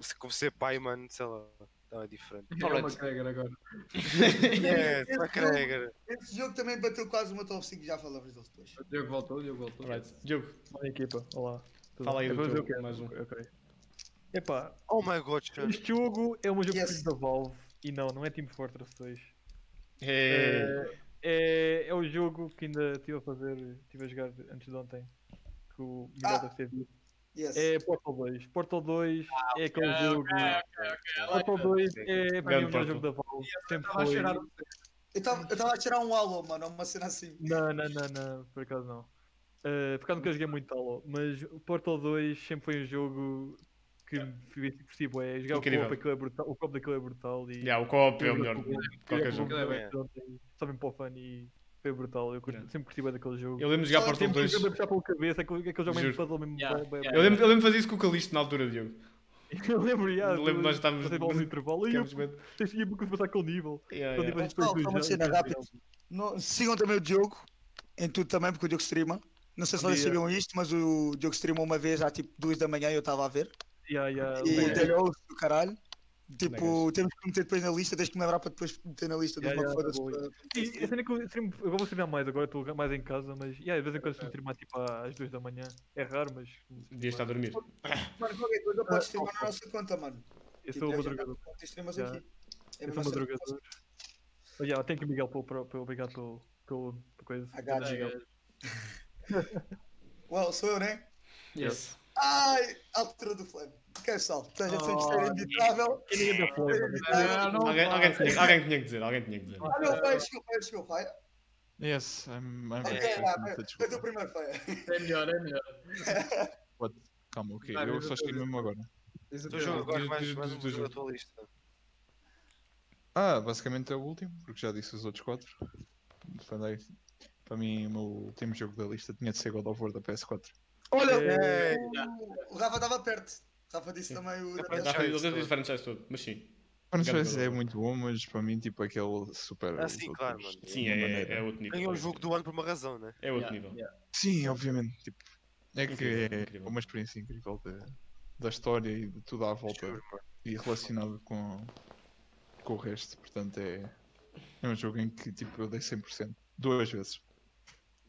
Se- Como ser pai, mano, sei lá. Estava diferente. É Alright. McGregor agora. Yes, esse McGregor. Esse jogo também bateu quase uma top 5, já falamos dele depois. O Diogo voltou, o Diogo voltou. Alright. Diogo, Olá, equipa. Olá. Tudo Fala aí É do o quê? mais um. Ok, ok. Epá, Oh my god, Sean. este jogo é o meu jogo Yes. da Valve e não, não é Team Fortress 2. é... É, é o jogo que ainda estive a fazer, estive a jogar antes de ontem, que o Miguel Ah. deve ter visto. Yes. É Portal 2. Portal 2 é aquele jogo. Ok, Portal 2 ok. é para mim o melhor jogo da Valve. Sempre foi. o Eu estava a tirar um halo, mano, uma cena assim. Não, não, não, não, por acaso não. Uh, por acaso nunca joguei muito Halo, mas o Portal 2 sempre foi um jogo que me fui por si bué. Jogar o Incrível. co-op, aquilo é brutal, o co-op daquilo é brutal e Yeah, o co-op é o eu melhor qualquer eu jogo É, Só mesmo para o fun e foi brutal. Eu curto- Yeah. sempre curti bem daquele jogo. Eu lembro de jogar Só Portal Sempre 2. tive a puxar pela cabeça, aquele, jogo mesmo puzzle, mesmo Yeah, bom, yeah, Eu lembro, eu lembro de fazer isso com o Calixto na altura, Diogo. Eu lembro, já. Eu lembro, nós estávamos- vão no intervalo e eu com- tens que passar aquele nível. Yeah, Aquele yeah. nível Pessoal, depois só uma cena rápida. sigam também o Diogo em tudo também, porque o Diogo streama. Não sei se vocês sabiam isto, mas o Diogo streamou uma vez às tipo 2 da manhã e eu estava a ver. Yeah, yeah, E lembro. ouço do caralho. Tipo, Negas. temos que meter depois na lista, tens que me lembrar para depois meter na lista dos Yeah, yeah, boa. para- E é que eu, stream, eu vou streamar mais agora, estou mais em casa, mas yeah, de vez em quando costumo streamar tipo às 2 da manhã. É raro, mas. Devias estar a dormir. Mano, qualquer coisa podes streamar na nossa conta, mano. Eu Tipo, sou o é madrugador. É Eu sou o madrugador. Yeah, thank you, Miguel, pelo, pelo, obrigado pelo, pelo, pela coisa. Got Ah, gajo. Well, sou eu, né? Yes. Ai, altura do flame. Que é pessoal? Seja Oh, inevitável. Quem não Alguém, tinha, que dizer, alguém tinha que dizer. Ah, não, chegou, Faia chegou, Faia. Yes, I'm, I'm Ok, very lá, sorry, Faia. muita Foi o desculpa. primeiro, Faia. É melhor, é melhor. What? Calma, ok. Vai, Eu só teu, o mesmo teu. agora. Diz o Tu teu. jogo agora mais, um jogo da tua lista. Ah, basicamente é o último, porque já disse os outros quatro. Falei. Para mim, o meu último jogo da lista tinha de ser God of War da PS4. Olha, É, o, o Rafa estava perto. O Rafa disse também o da Já PS4. foi, ele todo. disse franchise todo, mas sim. Grande é muito bom, mas para mim, tipo, aquele super. Ah, sim, claro, mano. Sim, é, é outro nível. Ganhou o é jogo do ano por uma razão, né? É outro Yeah, nível. yeah. Sim, obviamente. Tipo, é que Incrível, é incrível. uma experiência incrível de- da história e de tudo à volta e relacionado com, com o resto. Portanto, é, é um jogo em que tipo, eu dei 100%. Duas vezes.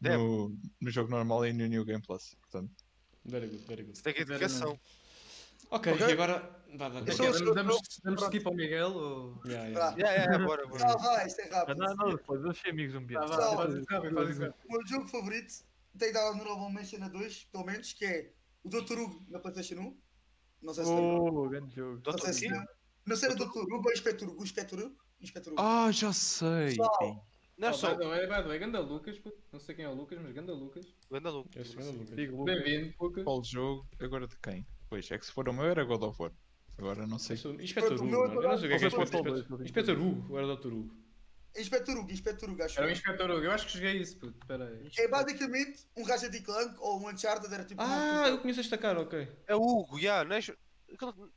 No, no jogo normal e no New Game Plus. Portanto, Very good, very good. Isso tem que Very dedicação. Ok, Ok. e agora. Vá, vá, Eu sou- Ok, sou- damos, damos skip ao Miguel ou. Yeah, yeah. Yeah, yeah, bora, bora. Vai, isto é rápido. Não, não, depois, eu achei amigos um Ah, ambiente. vá, Pessoal, faz isso rápido, faz isso rápido. O meu jogo favorito tem de dar honorable mention a dois, pelo menos, que é o Dr. Hugo na PlayStation 1. Não sei se tem. Oh, grande jogo. Não sei se tem. Não sei se é Dr. Hugo ou Inspector Hugo. Inspector Hugo. Inspector Hugo. Ah, já sei! Pessoal, Não é só. by the way, by the way, ganda Lucas, puto. não sei quem é o Lucas, mas ganda Lucas. Ganda louco. Eu eu não Lucas. Digo, Lucas. Bem-vindo, Lucas. Qual jogo? Agora de quem? Pois é que se for o meu era God of War. Agora não sei. O Hugo, mano. Eu não sei o que é que é dois, Inspetor Hugo, era Dr. Hugo? Inspector Hugo. Inspector Hugo, acho Era o. Inspector Hugo, eu acho que joguei isso, puto. Espera aí. É basicamente um Ratchet e Clank ou um Uncharted, era tipo Ah, eu conheço esta cara, ok. É o Hugo, já. Não é...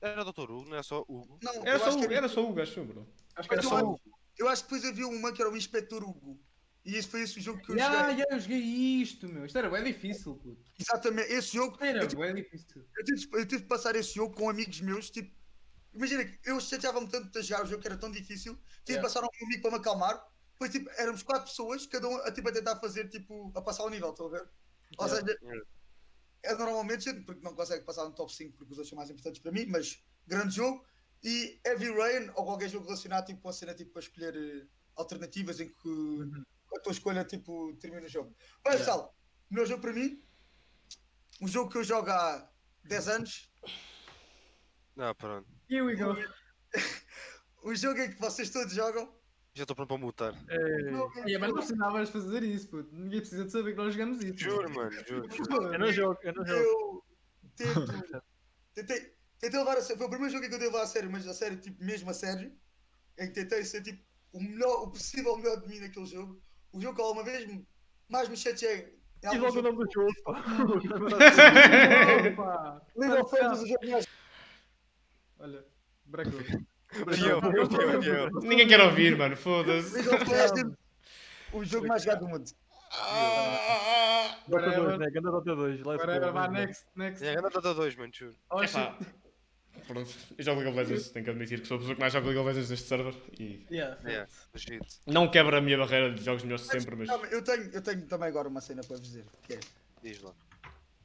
Era Dr. Hugo, não é só Hugo. Não, Era só Hugo, era só Hugo, acho bro. Acho que era só eu o. Eu acho que depois havia uma que era o Inspector Hugo. E esse foi esse jogo que eu Ya, joguei. ya, eu joguei isto, meu. Isto era bem difícil, puto. Exatamente, esse jogo. Era Eu, bem difícil. eu tive, eu tive de passar esse jogo com amigos meus. Tipo, imagina que eu chateava-me tanto de jogar o jogo que era tão difícil. Tive de Yeah. passar a um amigo para me acalmar. Depois, tipo, éramos quatro pessoas, cada um a, tipo, a tentar fazer, tipo, a passar o nível, estão a ver? Ou Yeah. seja, Yeah. é normalmente gente, porque não consegue passar no top 5 porque os outros são mais importantes para mim, mas grande jogo. E Heavy Rain, ou qualquer jogo relacionado tipo, com a cena tipo, para escolher eh, alternativas em que Uhum. A tua escolha tipo, termina o jogo. Bem, pessoal, o meu jogo para mim, um jogo que eu jogo há 10 anos, Ah, pronto. Here we go. um jogo em que vocês todos jogam. Já estou pronto para mutar. Ei, jogo em Ai, mas não precisavas fazer isso, puto. Ninguém precisa de saber que nós jogamos isso. Juro, mano, juro. juro. eu, não jogo, eu não jogo. eu tento, tentei, tentei levar a sério. Foi o primeiro jogo em que eu tentei levar a sério, mas a sério, tipo, mesmo a sério. Em que tentei ser tipo o, melhor, o possível melhor de mim naquele jogo. O jogo que alguma vez mais me chateei. algum logo o nome do jogo, pá. Opa! League of o jogo mais. Olha, fiel. Ninguém quer ouvir, mano, foda-se. League of o jogo mais jogado do mundo. Ah, Dota 2, Whatever. né? Ganda Dota 2. Let's Whatever, vá, next, next. É, ganda Dota 2, mano, juro. Oh. Pronto, eu jogo League of Legends, tenho que admitir que sou a pessoa que mais joga League of Legends neste server e Yeah, É, legit. não quebra a minha barreira de jogos melhores de sempre, mas Calma, Eu tenho, eu tenho também agora uma cena para vos dizer. Que é, Diz lá.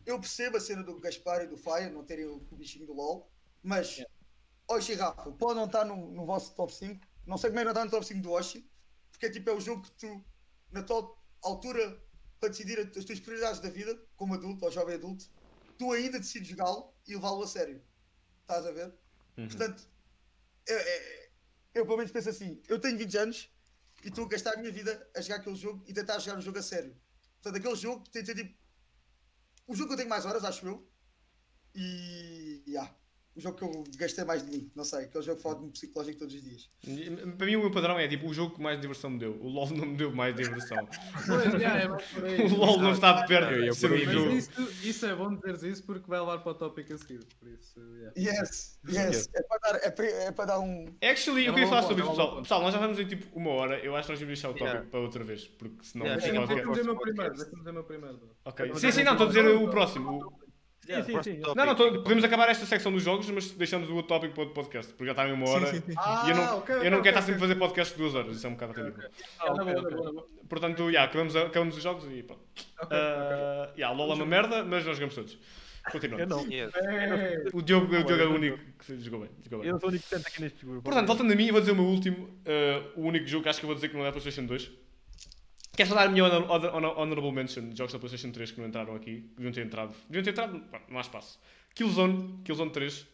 eu percebo a cena do Gaspar e do Fire não terem o, bichinho do LOL, mas Oshi Rafa, pode não estar no, no vosso top 5. Não sei como é que não está no top 5 do Oshi, porque é tipo é o jogo que tu, na tua altura, para decidir as tuas prioridades da vida, como adulto ou jovem adulto, tu ainda decides jogá-lo e levá-lo a sério. Estás a ver? Uhum. Portanto, é- é- eu pelo menos penso assim: eu tenho 20 anos e estou a gastar a minha vida a jogar aquele jogo e tentar jogar o jogo a sério. Portanto, aquele jogo tem de ser tipo. O jogo que eu tenho mais horas, acho eu. E. Yeah, o jogo que eu gastei mais de mim. Não sei, aquele jogo que fala de um psicológico todos os dias. para mim o meu padrão é tipo o jogo que mais diversão me deu. O LoL não me deu mais diversão. É. O LoL não está de perto Eu ser um jogo. isso, isso é bom dizeres isso porque vai levar para o tópico a seguir. Por isso, yeah. Yes, yes. É para dar, é para, é para dar um. Actually, eu É queria uma falar sobre é uma pessoal. Pessoal, nós já vamos em tipo uma hora. Eu acho que nós devemos deixar o tópico Yeah. para outra vez, porque senão Yeah, Deixa-me dizer o meu primeiro. Deixa-me dizer o meu primeiro. Ok. Sim, sim, não, estou a dizer o próximo. O- Sim, sim, sim. Não, não, tô- podemos acabar esta secção dos jogos, mas deixamos o outro tópico para outro podcast, porque já está em uma hora. Sim, sim, sim. Ah, E eu não, ok, eu ok, não ok, quero estar ok. sempre a fazer podcast de duas horas, isso é um bocado ridículo. Ah. Portanto, yeah, acabamos, acabamos os jogos e pronto. Ok, ok. Uh, yeah, LOL é uma merda, mas nós jogamos todos. Continuando. Eu não. Yes. É. O Diogo, o Diogo é o eu único que jogou bem. Jogou bem. Eu sou o único que aqui neste grupo. Portanto, voltando a mim, eu vou dizer o meu último, eh, o único jogo que acho que eu vou dizer que não é PlayStation 2. Quer só dar a minha honor- honor- honor- honorable mention de jogos da PlayStation 3 que não entraram aqui, que deviam ter entrado. Deviam ter entrado, não há espaço. Killzone, Killzone 3.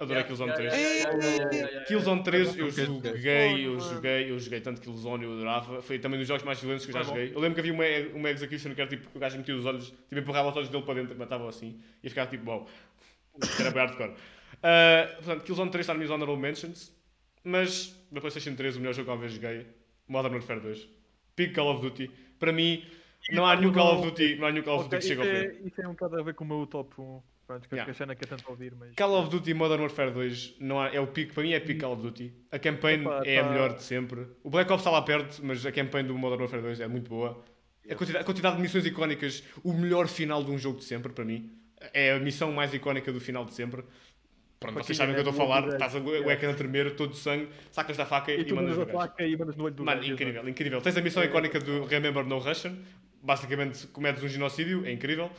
Adorei Yeah, Killzone yeah, 3. yeah, yeah, yeah, yeah, yeah, yeah. Killzone 3 eu Não quero jogar. joguei, eu joguei, eu joguei tanto Killzone, eu adorava. Foi também um dos jogos mais violentos que eu já bom. joguei. Eu lembro que havia uma, uma execution que era tipo, o gajo metia os olhos, tipo, empurrava os olhos dele para dentro matava assim. E ficava tipo, uau, isto era bem hardcore. Uh, portanto, Killzone 3 está minhas honorable mentions, mas na PlayStation 3 o melhor jogo que alguma vez joguei, Modern Warfare 2. Big Call of Duty. Para mim, não há nenhum Call of Duty, não há nenhum Call of Duty que chegue ao é, isso é um bocado a ver com o meu top 1. Pronto, que Yeah. a Xana quer tanto ouvir, mas. Call of Duty Modern Warfare 2 não há, é o pico, para mim é pico Call of Duty. A campaign Epá, é a tá- melhor de sempre. O Black Ops está lá perto, mas a campaign do Modern Warfare 2 é muito boa. A quantidade, a quantidade de missões icónicas, o melhor final de um jogo de sempre, para mim. É a missão mais icónica do final de sempre. Pronto, vocês sabem o que eu estou a falar, estás a, o ecrã a tremer, todo de sangue, sacas da faca e, E mandas no a gajo. faca e mandas no olho do Mano, gajo, incrível, incrível. Tens a missão icónica do Remember No Russian, basicamente cometes um genocídio, é incrível.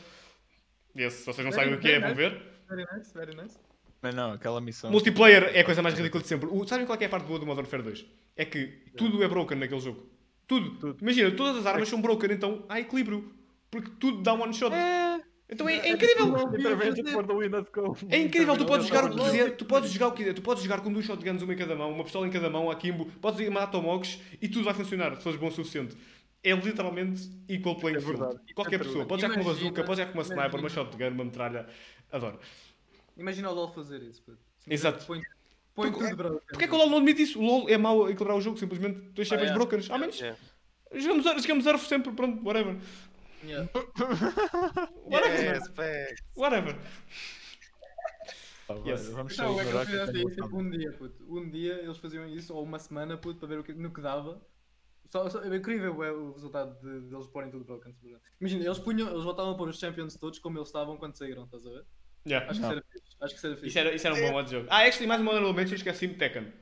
Esse, se vocês não sabem o que é, vão ver. Very nice, very nice. Mas não, aquela missão. Multiplayer é a coisa mais ridícula de sempre. O, sabem qual é, é a parte boa do Modern Warfare 2? É que tudo é broken naquele jogo. Tudo. Tudo. Imagina, todas as armas são broken, então há equilíbrio. Porque tudo dá one shot. Então é, é incrível. É incrível, tu podes jogar o que quiser, tu podes jogar o que quiser, tu podes jogar com duas shotguns, uma em cada mão, uma pistola em cada mão, akimbo, podes ir matar tomogs e tudo vai funcionar, se fores bom o suficiente. É literalmente equal playing É field. verdade. Qualquer É pessoa, verdade. pode jogar com uma Imagina- bazooka, pode jogar com uma sniper, uma shotgun, uma metralha. Adoro. Imagina o LoL fazer isso, puto. Exato. Põe, põe Porque- tudo broken. Porquê é que o LoL não admite isso? O LoL é mau a equilibrar o jogo, simplesmente tens sempre Ah, é. brokers. Ao menos Yeah. jogamos, a- jogamos Earth sempre, pronto, whatever. Yeah. Whatever, Yes, facts. whatever. Yes. Vamos Então, é que eles eu fizessem isso tipo um dia, puto. Um dia eles faziam isso, ou uma semana, puto, para ver o que, no que dava. Só, só, é incrível é, o resultado de, de eles porem tudo broken. simplesmente. Imagina, eles, punham, eles voltavam a pôr os champions todos como eles estavam quando saíram, estás a ver? Yeah. Acho que Não. isso era fixe. Acho que isso era fixe. Isso era, isso era um bom modo de jogo. Ah, actually, mais uma honorable mention, esqueci-me de Tekken.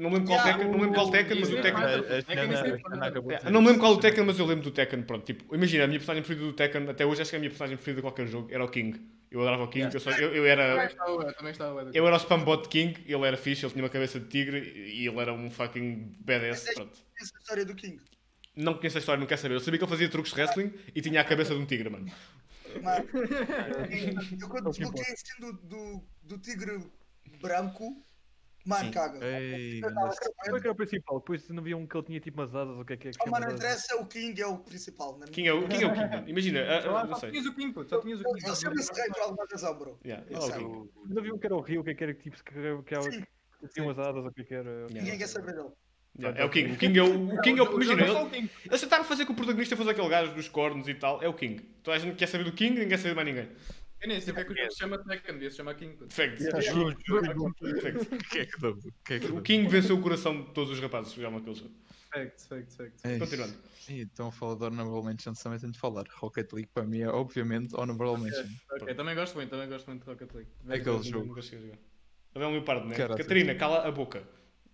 Não lembro qual Yeah, Tekken, não lembro qual o- Tekken, mas o Tekken. A- a É a É, não lembro qual o. Tekken, mas eu lembro do Tekken, pronto. Tipo, imagina, a minha personagem preferida do Tekken, até hoje acho que é a minha personagem preferida de qualquer jogo, era o King. Eu adorava o King, Yeah. eu, só- eu, eu Também era... estava bué, também estava bué. Eu era o spambot King, ele era fixe, ele tinha uma cabeça de tigre e ele era um fucking badass, pronto. Essa história do King. Não conheço a história, não quero saber. Eu sabia que ele fazia truques de wrestling e tinha a cabeça de um tigre, mano. Mano, eu quando desbloqueei a do, do, do tigre branco, mano, Sim. caga. Ei, Eu tava mas- com Qual é que era o principal? Depois não viam que ele tinha tipo umas asas, o que é que é que Oh, mano, não de interessa, o King é o principal. Né? King é o King, é o King mano. Imagina, ah, Só, ah, não só sei. tinhas o King, puto. Só tinhas o Eu, King. eu sempre esse rei por alguma razão, bro. Yeah, Não ele é o. Não viam que era o Rio, o que é que era tipo que, que, que, que tinha umas asas, o que é que era. Yeah. Ninguém quer saber dele. Yeah, É o King. O King é o. O King é o. Imagina, só ele- eles tentaram fazer com o protagonista fosse aquele gajo dos cornos e tal. É o King. Toda a gente quer saber do King, ninguém quer saber de mais ninguém. Eu nem sei porque é que o jogo se chama Tekken, devia se chamar King. Facts. Yeah. Facts. O é é? King venceu o coração de todos os rapazes que jogam aquele jogo. Facts, facts, facts. Ei, Continuando. Então, a falar de Honorable Mention, também tenho de falar. Rocket League para mim é, obviamente, Honorable Mention. Ok, também gosto muito, também gosto muito de Rocket League. É aquele jogo. nunca cheguei a jogar. Ele é um leopardo, né? Catarina, cala a boca.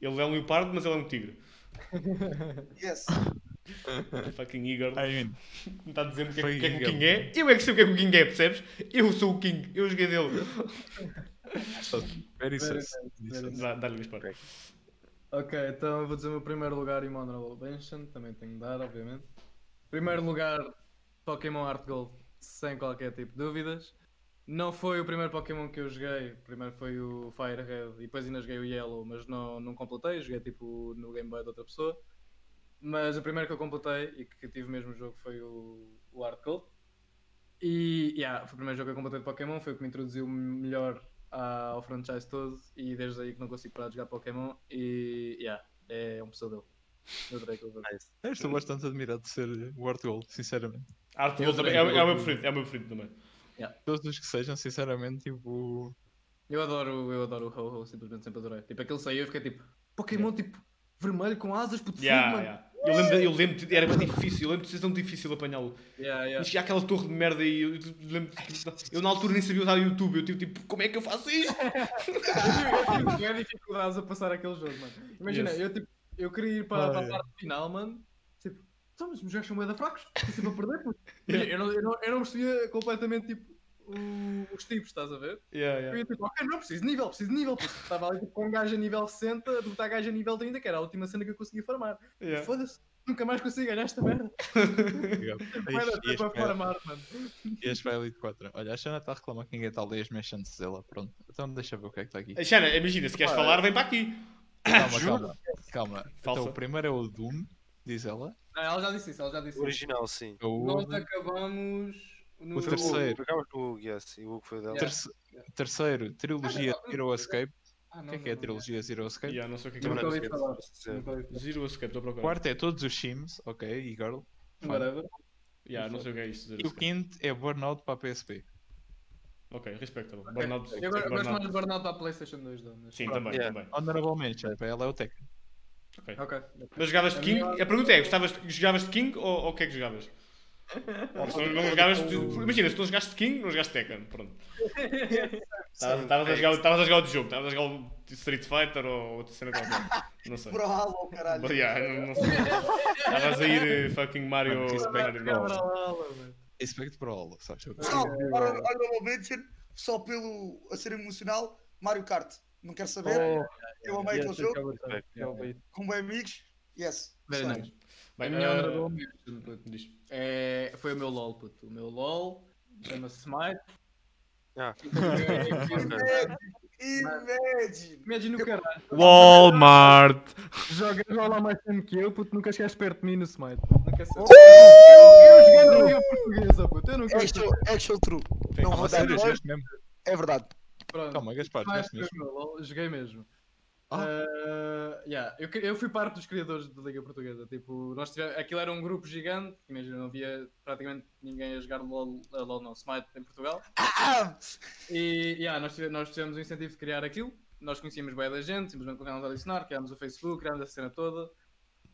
Ele é um leopardo, mas ele é um tigre. Yes. Fucking Igor. I mean, Me está a dizer o que, é, o que é que o. King é. Eu é que sei o que é que o King é, percebes? Eu sou o King. Eu joguei dele. very sus. Dá-lhe um disparo. Ok, então eu vou dizer o meu primeiro lugar e uma honorable mention, também tenho de dar, obviamente. Primeiro lugar, Pokémon Heart Gold, sem qualquer tipo de dúvidas. Não foi o primeiro Pokémon que eu joguei, primeiro foi o Fire Red e depois ainda joguei o Yellow, mas não, não completei, joguei tipo no Game Boy de outra pessoa. Mas o primeiro que eu completei e que tive mesmo o jogo foi o, o Gold. E yeah, foi o primeiro jogo que eu completei de Pokémon, foi o que me introduziu melhor à- ao franchise todo e desde aí que não consigo parar de jogar Pokémon e yeah, é um pesadelo. Eu adorei aquele jogo. Nice. Eu estou bastante admirado de ser o Art Gold, sinceramente. Art Gold também. É, é o meu preferido. É o meu preferido também. Todos os que sejam, sinceramente, tipo. Eu adoro, eu adoro o Ho-Ho, simplesmente sempre adorei. Tipo, aquele saiu eu fiquei tipo, Pokémon tipo vermelho com asas, puto fogo, Yeah, mano. yeah. Eu lembro, de- eu lembro era bem difícil, eu lembro de ser tão difícil apanhá-lo. Yeah, E yeah. cheguei àquela torre de merda e eu, eu lembro de- eu na altura nem sabia usar o YouTube, eu tive tipo, como é que eu faço isto? eu tive dificuldades a passar aquele jogo, mano. Imagina, Yes. eu, tipo, eu queria ir para, Ah, para a é. parte final, mano. Tipo, então, mas os jogos são bué da fracos, estou sempre a perder, puto. Eu, não, eu, não, eu não percebia completamente, tipo, o- os tipos, estás a ver? Yeah, Eu yeah. ia tipo, ok, não preciso de nível, preciso de nível. Estava ali tipo, com um gajo a nível 60, a derrotar gajo a nível 30, que era a última cena que eu conseguia farmar. Yeah. Foda-se, nunca mais consigo ganhar esta merda. Vai dar tempo a farmar, mano. E este vai Elite 4. Olha, a Xana está a reclamar que ninguém está a ler as mentions dela. Pronto. Então deixa ver o que é que está aqui. Xana, imagina, se queres Pá, falar, vem para aqui. Calma, calma. Calma. Falsa. Então o primeiro é o Doom, diz ela. Não, ela já disse isso, ela já disse O isso. original, sim. É Nós acabamos no... O terceiro. O Hugo, yes, e o Hugo foi dela. Yeah. Terce- Terceiro, trilogia Ah, não, Zero Escape. Ah, O não, que é que é a trilogia Zero Escape? Yeah, não sei o que é que Nunca é. ouvi falar. Zero Escape, estou a procurar. Quarto é todos os Sims, ok, e Girl. Whatever. Yeah, não sei o que é isso. E o quinto é Burnout para a PSP. Ok, respectable. Burnout. Eu gosto mais Burnout. de Burnout da PlayStation 2, não, mas- Sim, também, Yeah. também. Honorable Mention, para ela é o Tekken. Ok. Ok. Mas jogavas de A King? minha- A pergunta é, gostavas, jogavas de King ou, ou o que é que jogavas? Se não, não jogavas, tu- imagina, se não jogaste de King, não jogaste Tekken, pronto. Estavas a, jogar- estavas a jogar outro jogo, estavas a jogar o Street Fighter ou outra cena qualquer. Não sei. Pro Halo, caralho. But yeah, não, não sei. Estavas a ir eh, fucking Mario. Mario. Respeito para ela, sabes? Olha o mention, só pelo a ser emocional, Mario Kart. Não quero saber, Oh, eu amei aquele yes, jogo, com bem amigos, yes. Very nice. Bem, minha eh, é, foi o meu LOL, puto. O meu LOL chama-se Smite. Ah. Imagine! Imagina o caralho. Walmart! Jogas lá mais tempo que eu, puto. Nunca chegaste perto de mim no Smite. Nunca sei. Oh! Eu joguei na Liga Portuguesa, puto. Eu nunca Actual, actual true. Não vou dar é verdade. Pronto. Calma, Gaspar, jogaste mesmo? Joguei mesmo. Ah. Ah, yeah, eu, eu fui parte dos criadores da Liga Portuguesa. Tipo, nós tivemos, aquilo era um grupo gigante. Imagina, não havia praticamente ninguém a jogar LOL, LOL não, Smite em Portugal. Ah, E yeah, nós, tive- nós tivemos o incentivo de criar aquilo. Nós conhecíamos bem da gente, simplesmente começámos a adicionar, criámos o Facebook, criámos a cena toda.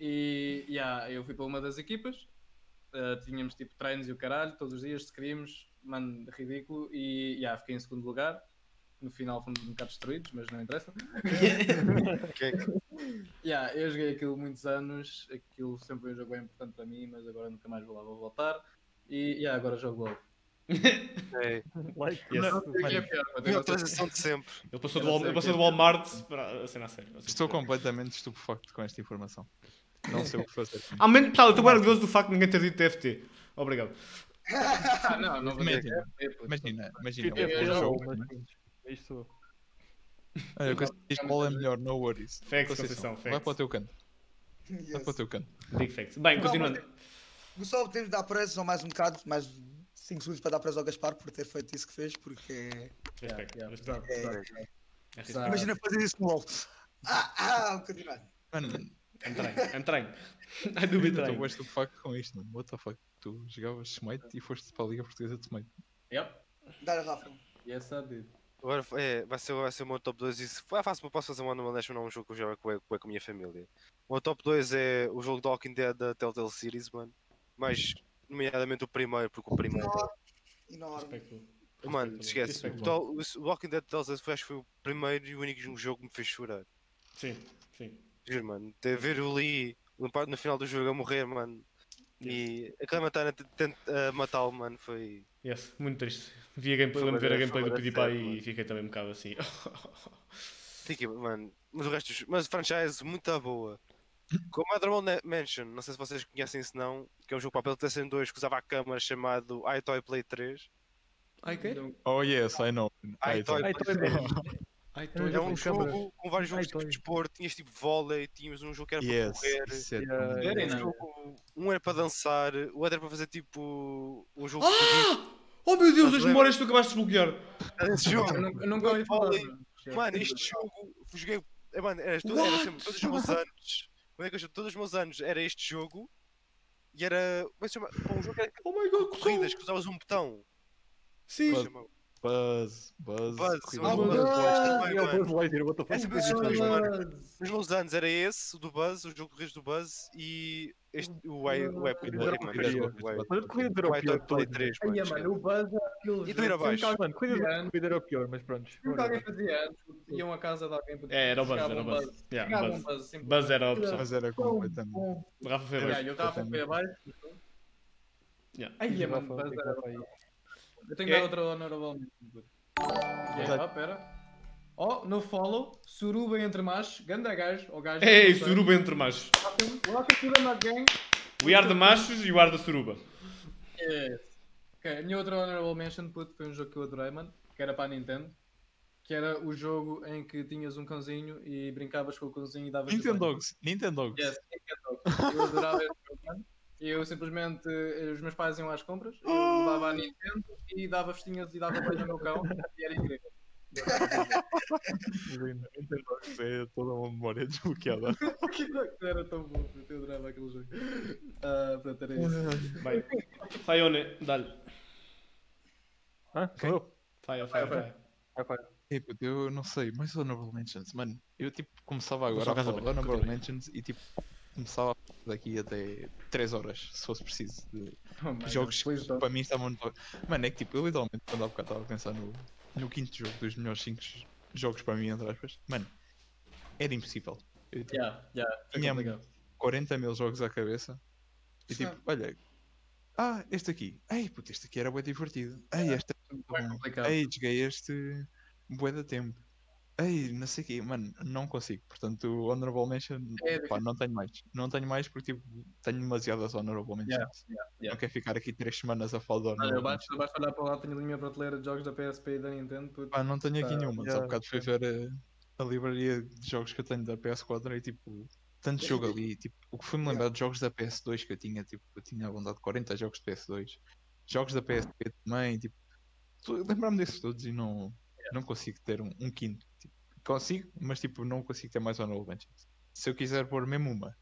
E yeah, eu fui para uma das equipas. Uh, tínhamos tipo treinos e o caralho, todos os dias, scrims, mano, ridículo. E yeah, fiquei em segundo lugar. No final fomos um bocado destruídos, mas não interessa. Ok. Yeah, eu joguei aquilo muitos anos, aquilo sempre foi um jogo bem importante para mim, mas agora nunca mais vou lá, vou voltar. E yeah, agora jogo LOL. É. Like, Yes. Não é pior, transição de sempre. Ele passou do, ele passou que do é. Walmart para a cena a sério. Estou completamente estupefacto com esta informação. Não sei o que fazer. Ao menos, pessoal, eu estou orgulhoso do facto de ninguém ter dito TFT. Obrigado. Ah, não, não vou dizer Imagina, que é. Imagina, imagina. Tipo, Eu é jogo, LOL, jogo, mas né? sim, é isso. Olha, com diz Não, qual é melhor, no worries. Facts, Conceição, Conceição, Vai facts. para o teu canto. Vai yes. para o teu canto. Big facts. Bem, Não, continuando. Só temos de dar preço só mais um bocado, mais 5 segundos para dar preço ao Gaspar por ter feito isso que fez, porque é- Respeito. Yeah, pesado. É respeito. Pesado. imagina fazer isso no LOL. Ah, ah, continuar. Mano, I'm trying. I do be eu estou estupefacto com isto, mano. What the fuck? Tu jogavas Smite e foste para a Liga Portuguesa de Smite. Yep. Dá-lhe, Rafa. Yes, I did. Agora é, vai, ser, vai ser o meu top 2 e se ah, faço, posso fazer um Honorable Mention a um jogo que eu jogo com, com, com a minha família. O meu top 2 é o jogo de Walking Dead da Telltale Series, mano. Mas, nomeadamente o primeiro, porque o primeiro Enorme. Enorme. Respectable. Mano, esquece. O, Respectable. tal- o- Walking Dead Telltale foi, acho que foi o primeiro e o único jogo que me fez chorar. Sim, sim. Juro, mano. Ter ver o Lee no final do jogo a morrer, mano. E a Clementine tá tenta matá-lo, mano, foi. Yes, muito triste. Vi a gameplay, lembro de ver a gameplay do PewDiePie e fiquei também um bocado assim. Fiquei, mano. Mas o resto, mas franchise muito boa. como a Motherwell Mansion, não sei se vocês conhecem se não, que é um jogo para PlayStation 2 que usava a câmera chamado iToy Play 3. Ai, okay. Oh yes, I know. iToy Play 3. É um câmeras. jogo com vários jogos tipo de desporto, tinhas tipo vôlei, tínhamos um jogo que era para Yes, correr. isso é Very Um, jogo, um era para dançar, o outro era para fazer tipo um jogo de Ah! Oh meu Deus, as memórias que tu acabaste de desbloquear. esse jogo. Eu nunca- ouvi falar. Mano. Este jogo, eu joguei, é, mano, era, era sempre, todos os meus anos, como é que eu chamo? todos os meus anos era este jogo e era, como é que se chama? Um jogo que era Oh my god, corridas, que usavas um botão. Sim. É? Buzz, Buzz, Buzz, ah, de Buzz. Buzz. É. Buzz Nunca aí. manos. Nos meus anos era esse, o do Buzz, o jogo de corridas do Buzz e este, o Web, Corrida o de Play todos. 3, Ai, mano. o Buzz é E tu ir abaixo. Mano, corrida era o pior, mas pronto. Que alguém fazia anos, iam à casa de alguém É, era o Buzz, era o Buzz. Buzz. Buzz. Buzz era a opção. Mas era completamente. Rafa foi abaixo. o Rafa foi abaixo. O mano, Buzz é era aí? Eu tenho que É. dar outra honorable mention. Exato. ó, pera. Ó, no follow, Suruba entre machos, ganda gajo, ou gajo. Ei, não sei. suruba entre machos. Welcome, welcome to the Mud Gang. We are the machos e o ar da suruba. Yes. Ok, a minha outra honorable mention puto, foi um jogo que eu adorei, mano, que era para a Nintendo. Que era o jogo em que tinhas um cãozinho e brincavas com o cãozinho e davas Nintendogs, Nintendogs. Yes, Nintendo. Eu adorava esse jogo, mano. Eu simplesmente, eh, os meus pais iam às compras, eu levava a Nintendo e dava festinhas e dava banho ao meu cão e era incrível. É toda uma memória desbloqueada. Era tão bom, eu adorava aquele jogo. Ah, portanto, era isso. Bem, Sayone, dá-lhe. Hã? Sou eu? Vai, vai. Eu não sei, mais honorable mentions, mano. Eu tipo começava agora a casa falar honorable mentions e tipo começava daqui até 3 horas, se fosse preciso, de Oh jogos God, que para mim estavam no top. Mano, é que tipo, eu literalmente quando há bocado estava a pensar no, no quinto jogo dos melhores 5 jogos para mim, entre aspas, mano, era impossível. Eu, tipo, Yeah, yeah, tinha complicado. 40 mil jogos à cabeça e tipo, olha, ah, este aqui, ei, puto, este aqui era bué divertido, ei, este é bom, complicado. ei, joguei este bué da tempo. Ei, não sei o quê, mano, não consigo. Portanto, Honorable Mention, É pá, não tenho mais. Não tenho mais porque tipo, tenho demasiadas Honorable Mentions. Yeah, yeah, Não yeah. quero ficar aqui 3 semanas a falar de Honorable Mentions. basta olhar para lá, tenho ali a minha prateleira de jogos da PSP e da Nintendo. puto. Pá, não tenho aqui Tá, nenhuma. Só yeah, há bocado fui ver a, a livraria de jogos que eu tenho da PS4 e tipo, tanto jogo ali. Tipo, o que foi-me lembrar de jogos da PS2 que eu tinha, tipo, eu tinha à vontade de 40 jogos de PS2. Jogos da PSP também, tipo, lembrar-me desses todos e não, não consigo ter um, um quinto. Consigo, mas tipo, não consigo ter mais honorable mentions. Se eu quiser pôr mesmo uma,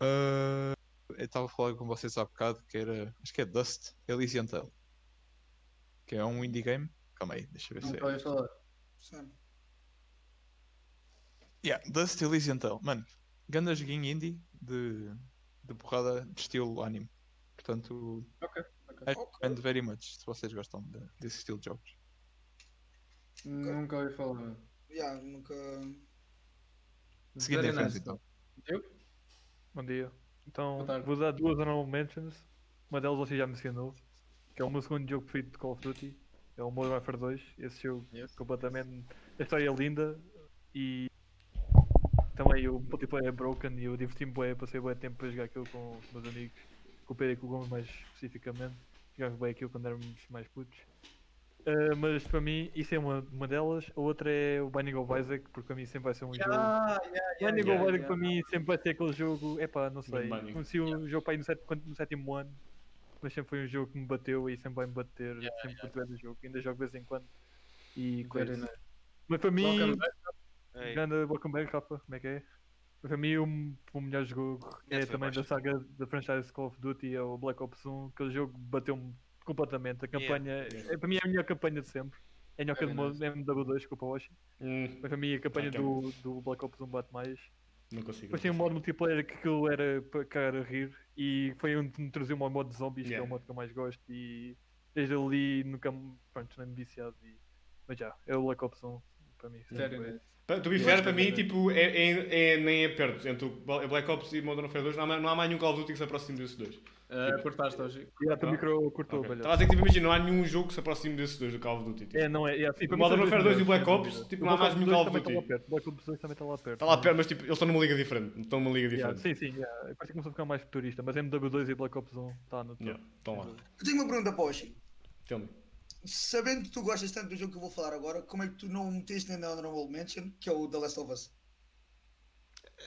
ah, eu estava a falar com vocês há bocado que era, acho que é Dust Elysian Tale, que é um indie game. Calma aí, deixa eu ver se Nunca é. ouvi falar. Sim. Yeah, Dust Elysian Tale, mano, ganda joguinho indie de, de porrada de estilo anime. Portanto, Ok, I Ok. recommend very much se vocês gostam de- desse estilo de jogos. Nunca ouvi falar. Yeah, nunca. Seguindo em frente, então. Eu? Bom dia. Então, vou dar duas honorable mentions. Uma delas você já mencionou, que é o meu segundo jogo preferido de Call of Duty. É o Modern Warfare 2. Esse jogo Yes. completamente. A história é linda e também o multiplayer é broken e eu diverti-me bem, passei bem tempo a jogar aquilo com os meus amigos, com o Pedro e com o Gomes mais especificamente. Jogava bem aquilo quando éramos mais putos. Ah, mas para mim, isso é uma, uma delas. A outra é o Binding of Isaac, porque para mim sempre vai ser um jogo. Ah, yeah, yeah, Binding yeah, of Isaac yeah. para mim sempre vai ser aquele jogo. Epá, não sei. Binding. Conheci o jogo para aí no, set- no sétimo ano, mas sempre foi um jogo que me bateu e sempre vai me bater. sempre curto bem do jogo. Ainda jogo de vez em quando. E coisa. nice. Mas para mim, Welcome back. Ei, grande Welcome back, Rafa, como é que é? Para mim, o, o melhor jogo é também da saga da franchise Call of Duty, é o Black Ops 1. Aquele jogo bateu-me completamente. A campanha, Yeah. é, para mim, é a melhor campanha de sempre. É melhor que a Very do nice. MW2, desculpa, Washi. Hum, Mas para mim, a campanha que é- do, do Black Ops 1 bate mais. não consigo. Depois tinha um modo multiplayer que aquilo era para cara rir e foi onde me introduziu o modo de zombies, que é Yeah. o modo que eu mais gosto e desde ali nunca me pronto, não me viciado e... mas já, é o Black Ops 1 para mim. sempre Very foi. nice. Pa- To be Yeah, fair, para mim, é- tipo, é, é, é- nem é perto. Entre o Bla- Black Ops e Modern Warfare 2, não há, mais- não há mais nenhum Call of Duty que se aproxime desses dois. Uh, cortaste hoje. E a tua Ah, micro cortou, Ok. velho. Estava a dizer que, tipo, imagina, não há nenhum jogo que se aproxime desses dois do Call of Duty. Tipo. É, não é, é assim, O mim Modern Warfare 2 e o Black Ops, tipo, O não há mais nenhum 2 Call of também está lá Duty. perto. O Black Ops 2 também está lá perto. Está lá mas- perto, mas tipo, eles estão numa liga diferente. Estão numa liga Yeah, diferente. sim, sim, yeah. parece que começou a ficar mais futurista, mas MW2 e Black Ops 1 está no. Yeah, Estão lá. Eu tenho uma pergunta para o Oshi. Tell me. Sabendo que tu gostas tanto do jogo que eu vou falar agora, como é que tu não o meteste na Honorable Mention, que é o The Last of Us?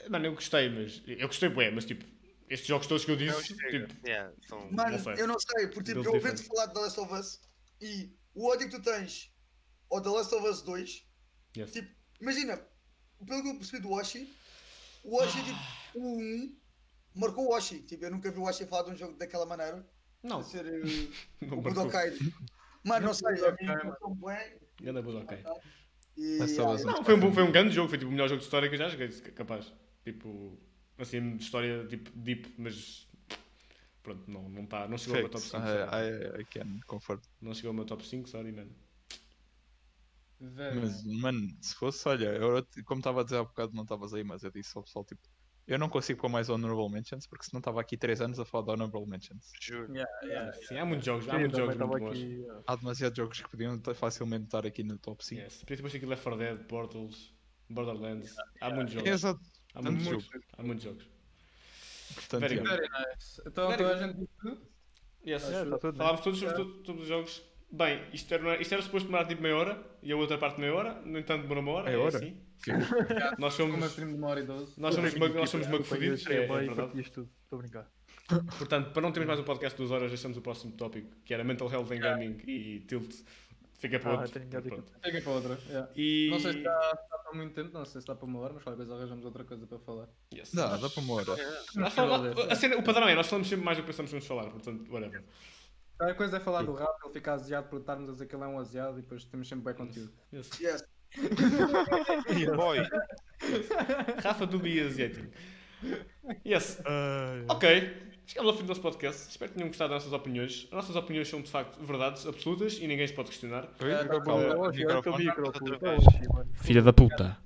Mano, eu gostei, mas. Eu gostei, bué, mas tipo, estes jogos todos que eu não disse, tipo. Yeah, são... Mano, sei. eu não sei, porque tipo, eu ouvi-te falar de The Last of Us e o ódio que tu tens ao The Last of Us 2, Yes. tipo, imagina, pelo que eu percebi do Washi, o Washi, tipo, o 1 marcou o Washi. Tipo, eu nunca vi o Washi falar de um jogo daquela maneira, Não. a ser uh, Não o. Budokai. Mano, não sei, a mim marcou bem. Ganda Budokai. E, ah, Não, foi um, foi um grande jogo, foi tipo o melhor jogo de história que eu já joguei, capaz. Tipo, assim, de história tipo deep, mas pronto, não, não, tá, não chegou ao meu top Facts, 5. I. I, I can confirm. Não chegou ao meu top 5, sorry, mano. Mas, mano, se fosse, olha, eu, como estava a dizer há bocado, não estavas aí, mas eu disse ao pessoal, tipo, Eu não consigo pôr mais Honorable Mentions porque senão estava aqui 3 anos a falar de Honorable Mentions. Juro. Yeah, yeah, Sim, há muitos jogos, há muitos jogos muito estava bons. aqui. Há demasiados jogos que podiam facilmente estar aqui no top 5. Yes. Principalmente aqui Left 4 Dead, Portals, Borderlands. Há muitos jogos. Exato. Há tanto muitos jogo. jogos. Há muitos jogos. Portanto, Very yeah. good. Nice. Então Very toda a gente? Yes. Yeah, tá tudo? Falámos todos sobre to- todos os jogos. Bem, isto era, isto era suposto demorar tipo meia hora e a outra parte meia hora. No entanto, demorou uma hora. Meia é hora? assim. Yeah, Nós somos, stream de uma hora e doze. nós somos, mag- nós somos magfodidos, eu cheguei é, é verdade. isto tudo. Estou a brincar. Portanto, para não termos mais um podcast de duas horas, deixamos o próximo tópico, que era Mental Health em Gaming e Tilt. Fica para Ah, outro. Fica para outra. yeah. E... Não sei se dá, dá para muito tempo, não sei se dá para uma hora, mas coisa arranjamos outra coisa para falar. Yes. Dá, dá para uma hora. Nós falamos- a cena- o padrão é, nós falamos sempre mais do que pensamos que vamos falar, portanto, whatever. Qualquer coisa é falar do rato, ele fica aziado por estarmos a dizer que ele é um aziado e depois temos sempre bem conteúdo. Yes. Yes. Boy, Rafa do Be Asiatic. Yes. Ai, Ok. Chegamos ao fim do nosso podcast. Espero que tenham gostado das nossas opiniões. As nossas opiniões são de facto verdades absolutas e ninguém se pode questionar. É. Filha da puta.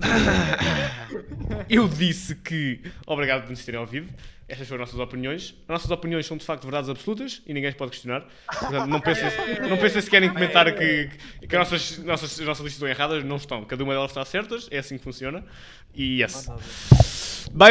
Eu disse que. Obrigado por nos terem ouvido. Estas foram as nossas opiniões. As nossas opiniões são de facto verdades absolutas e ninguém se pode questionar. Portanto, não pensem, não pensem se querem comentar que, que as nossas, nossas, as nossas listas estão erradas. Não estão. Cada uma delas está certas. É assim que funciona. E yes. Não há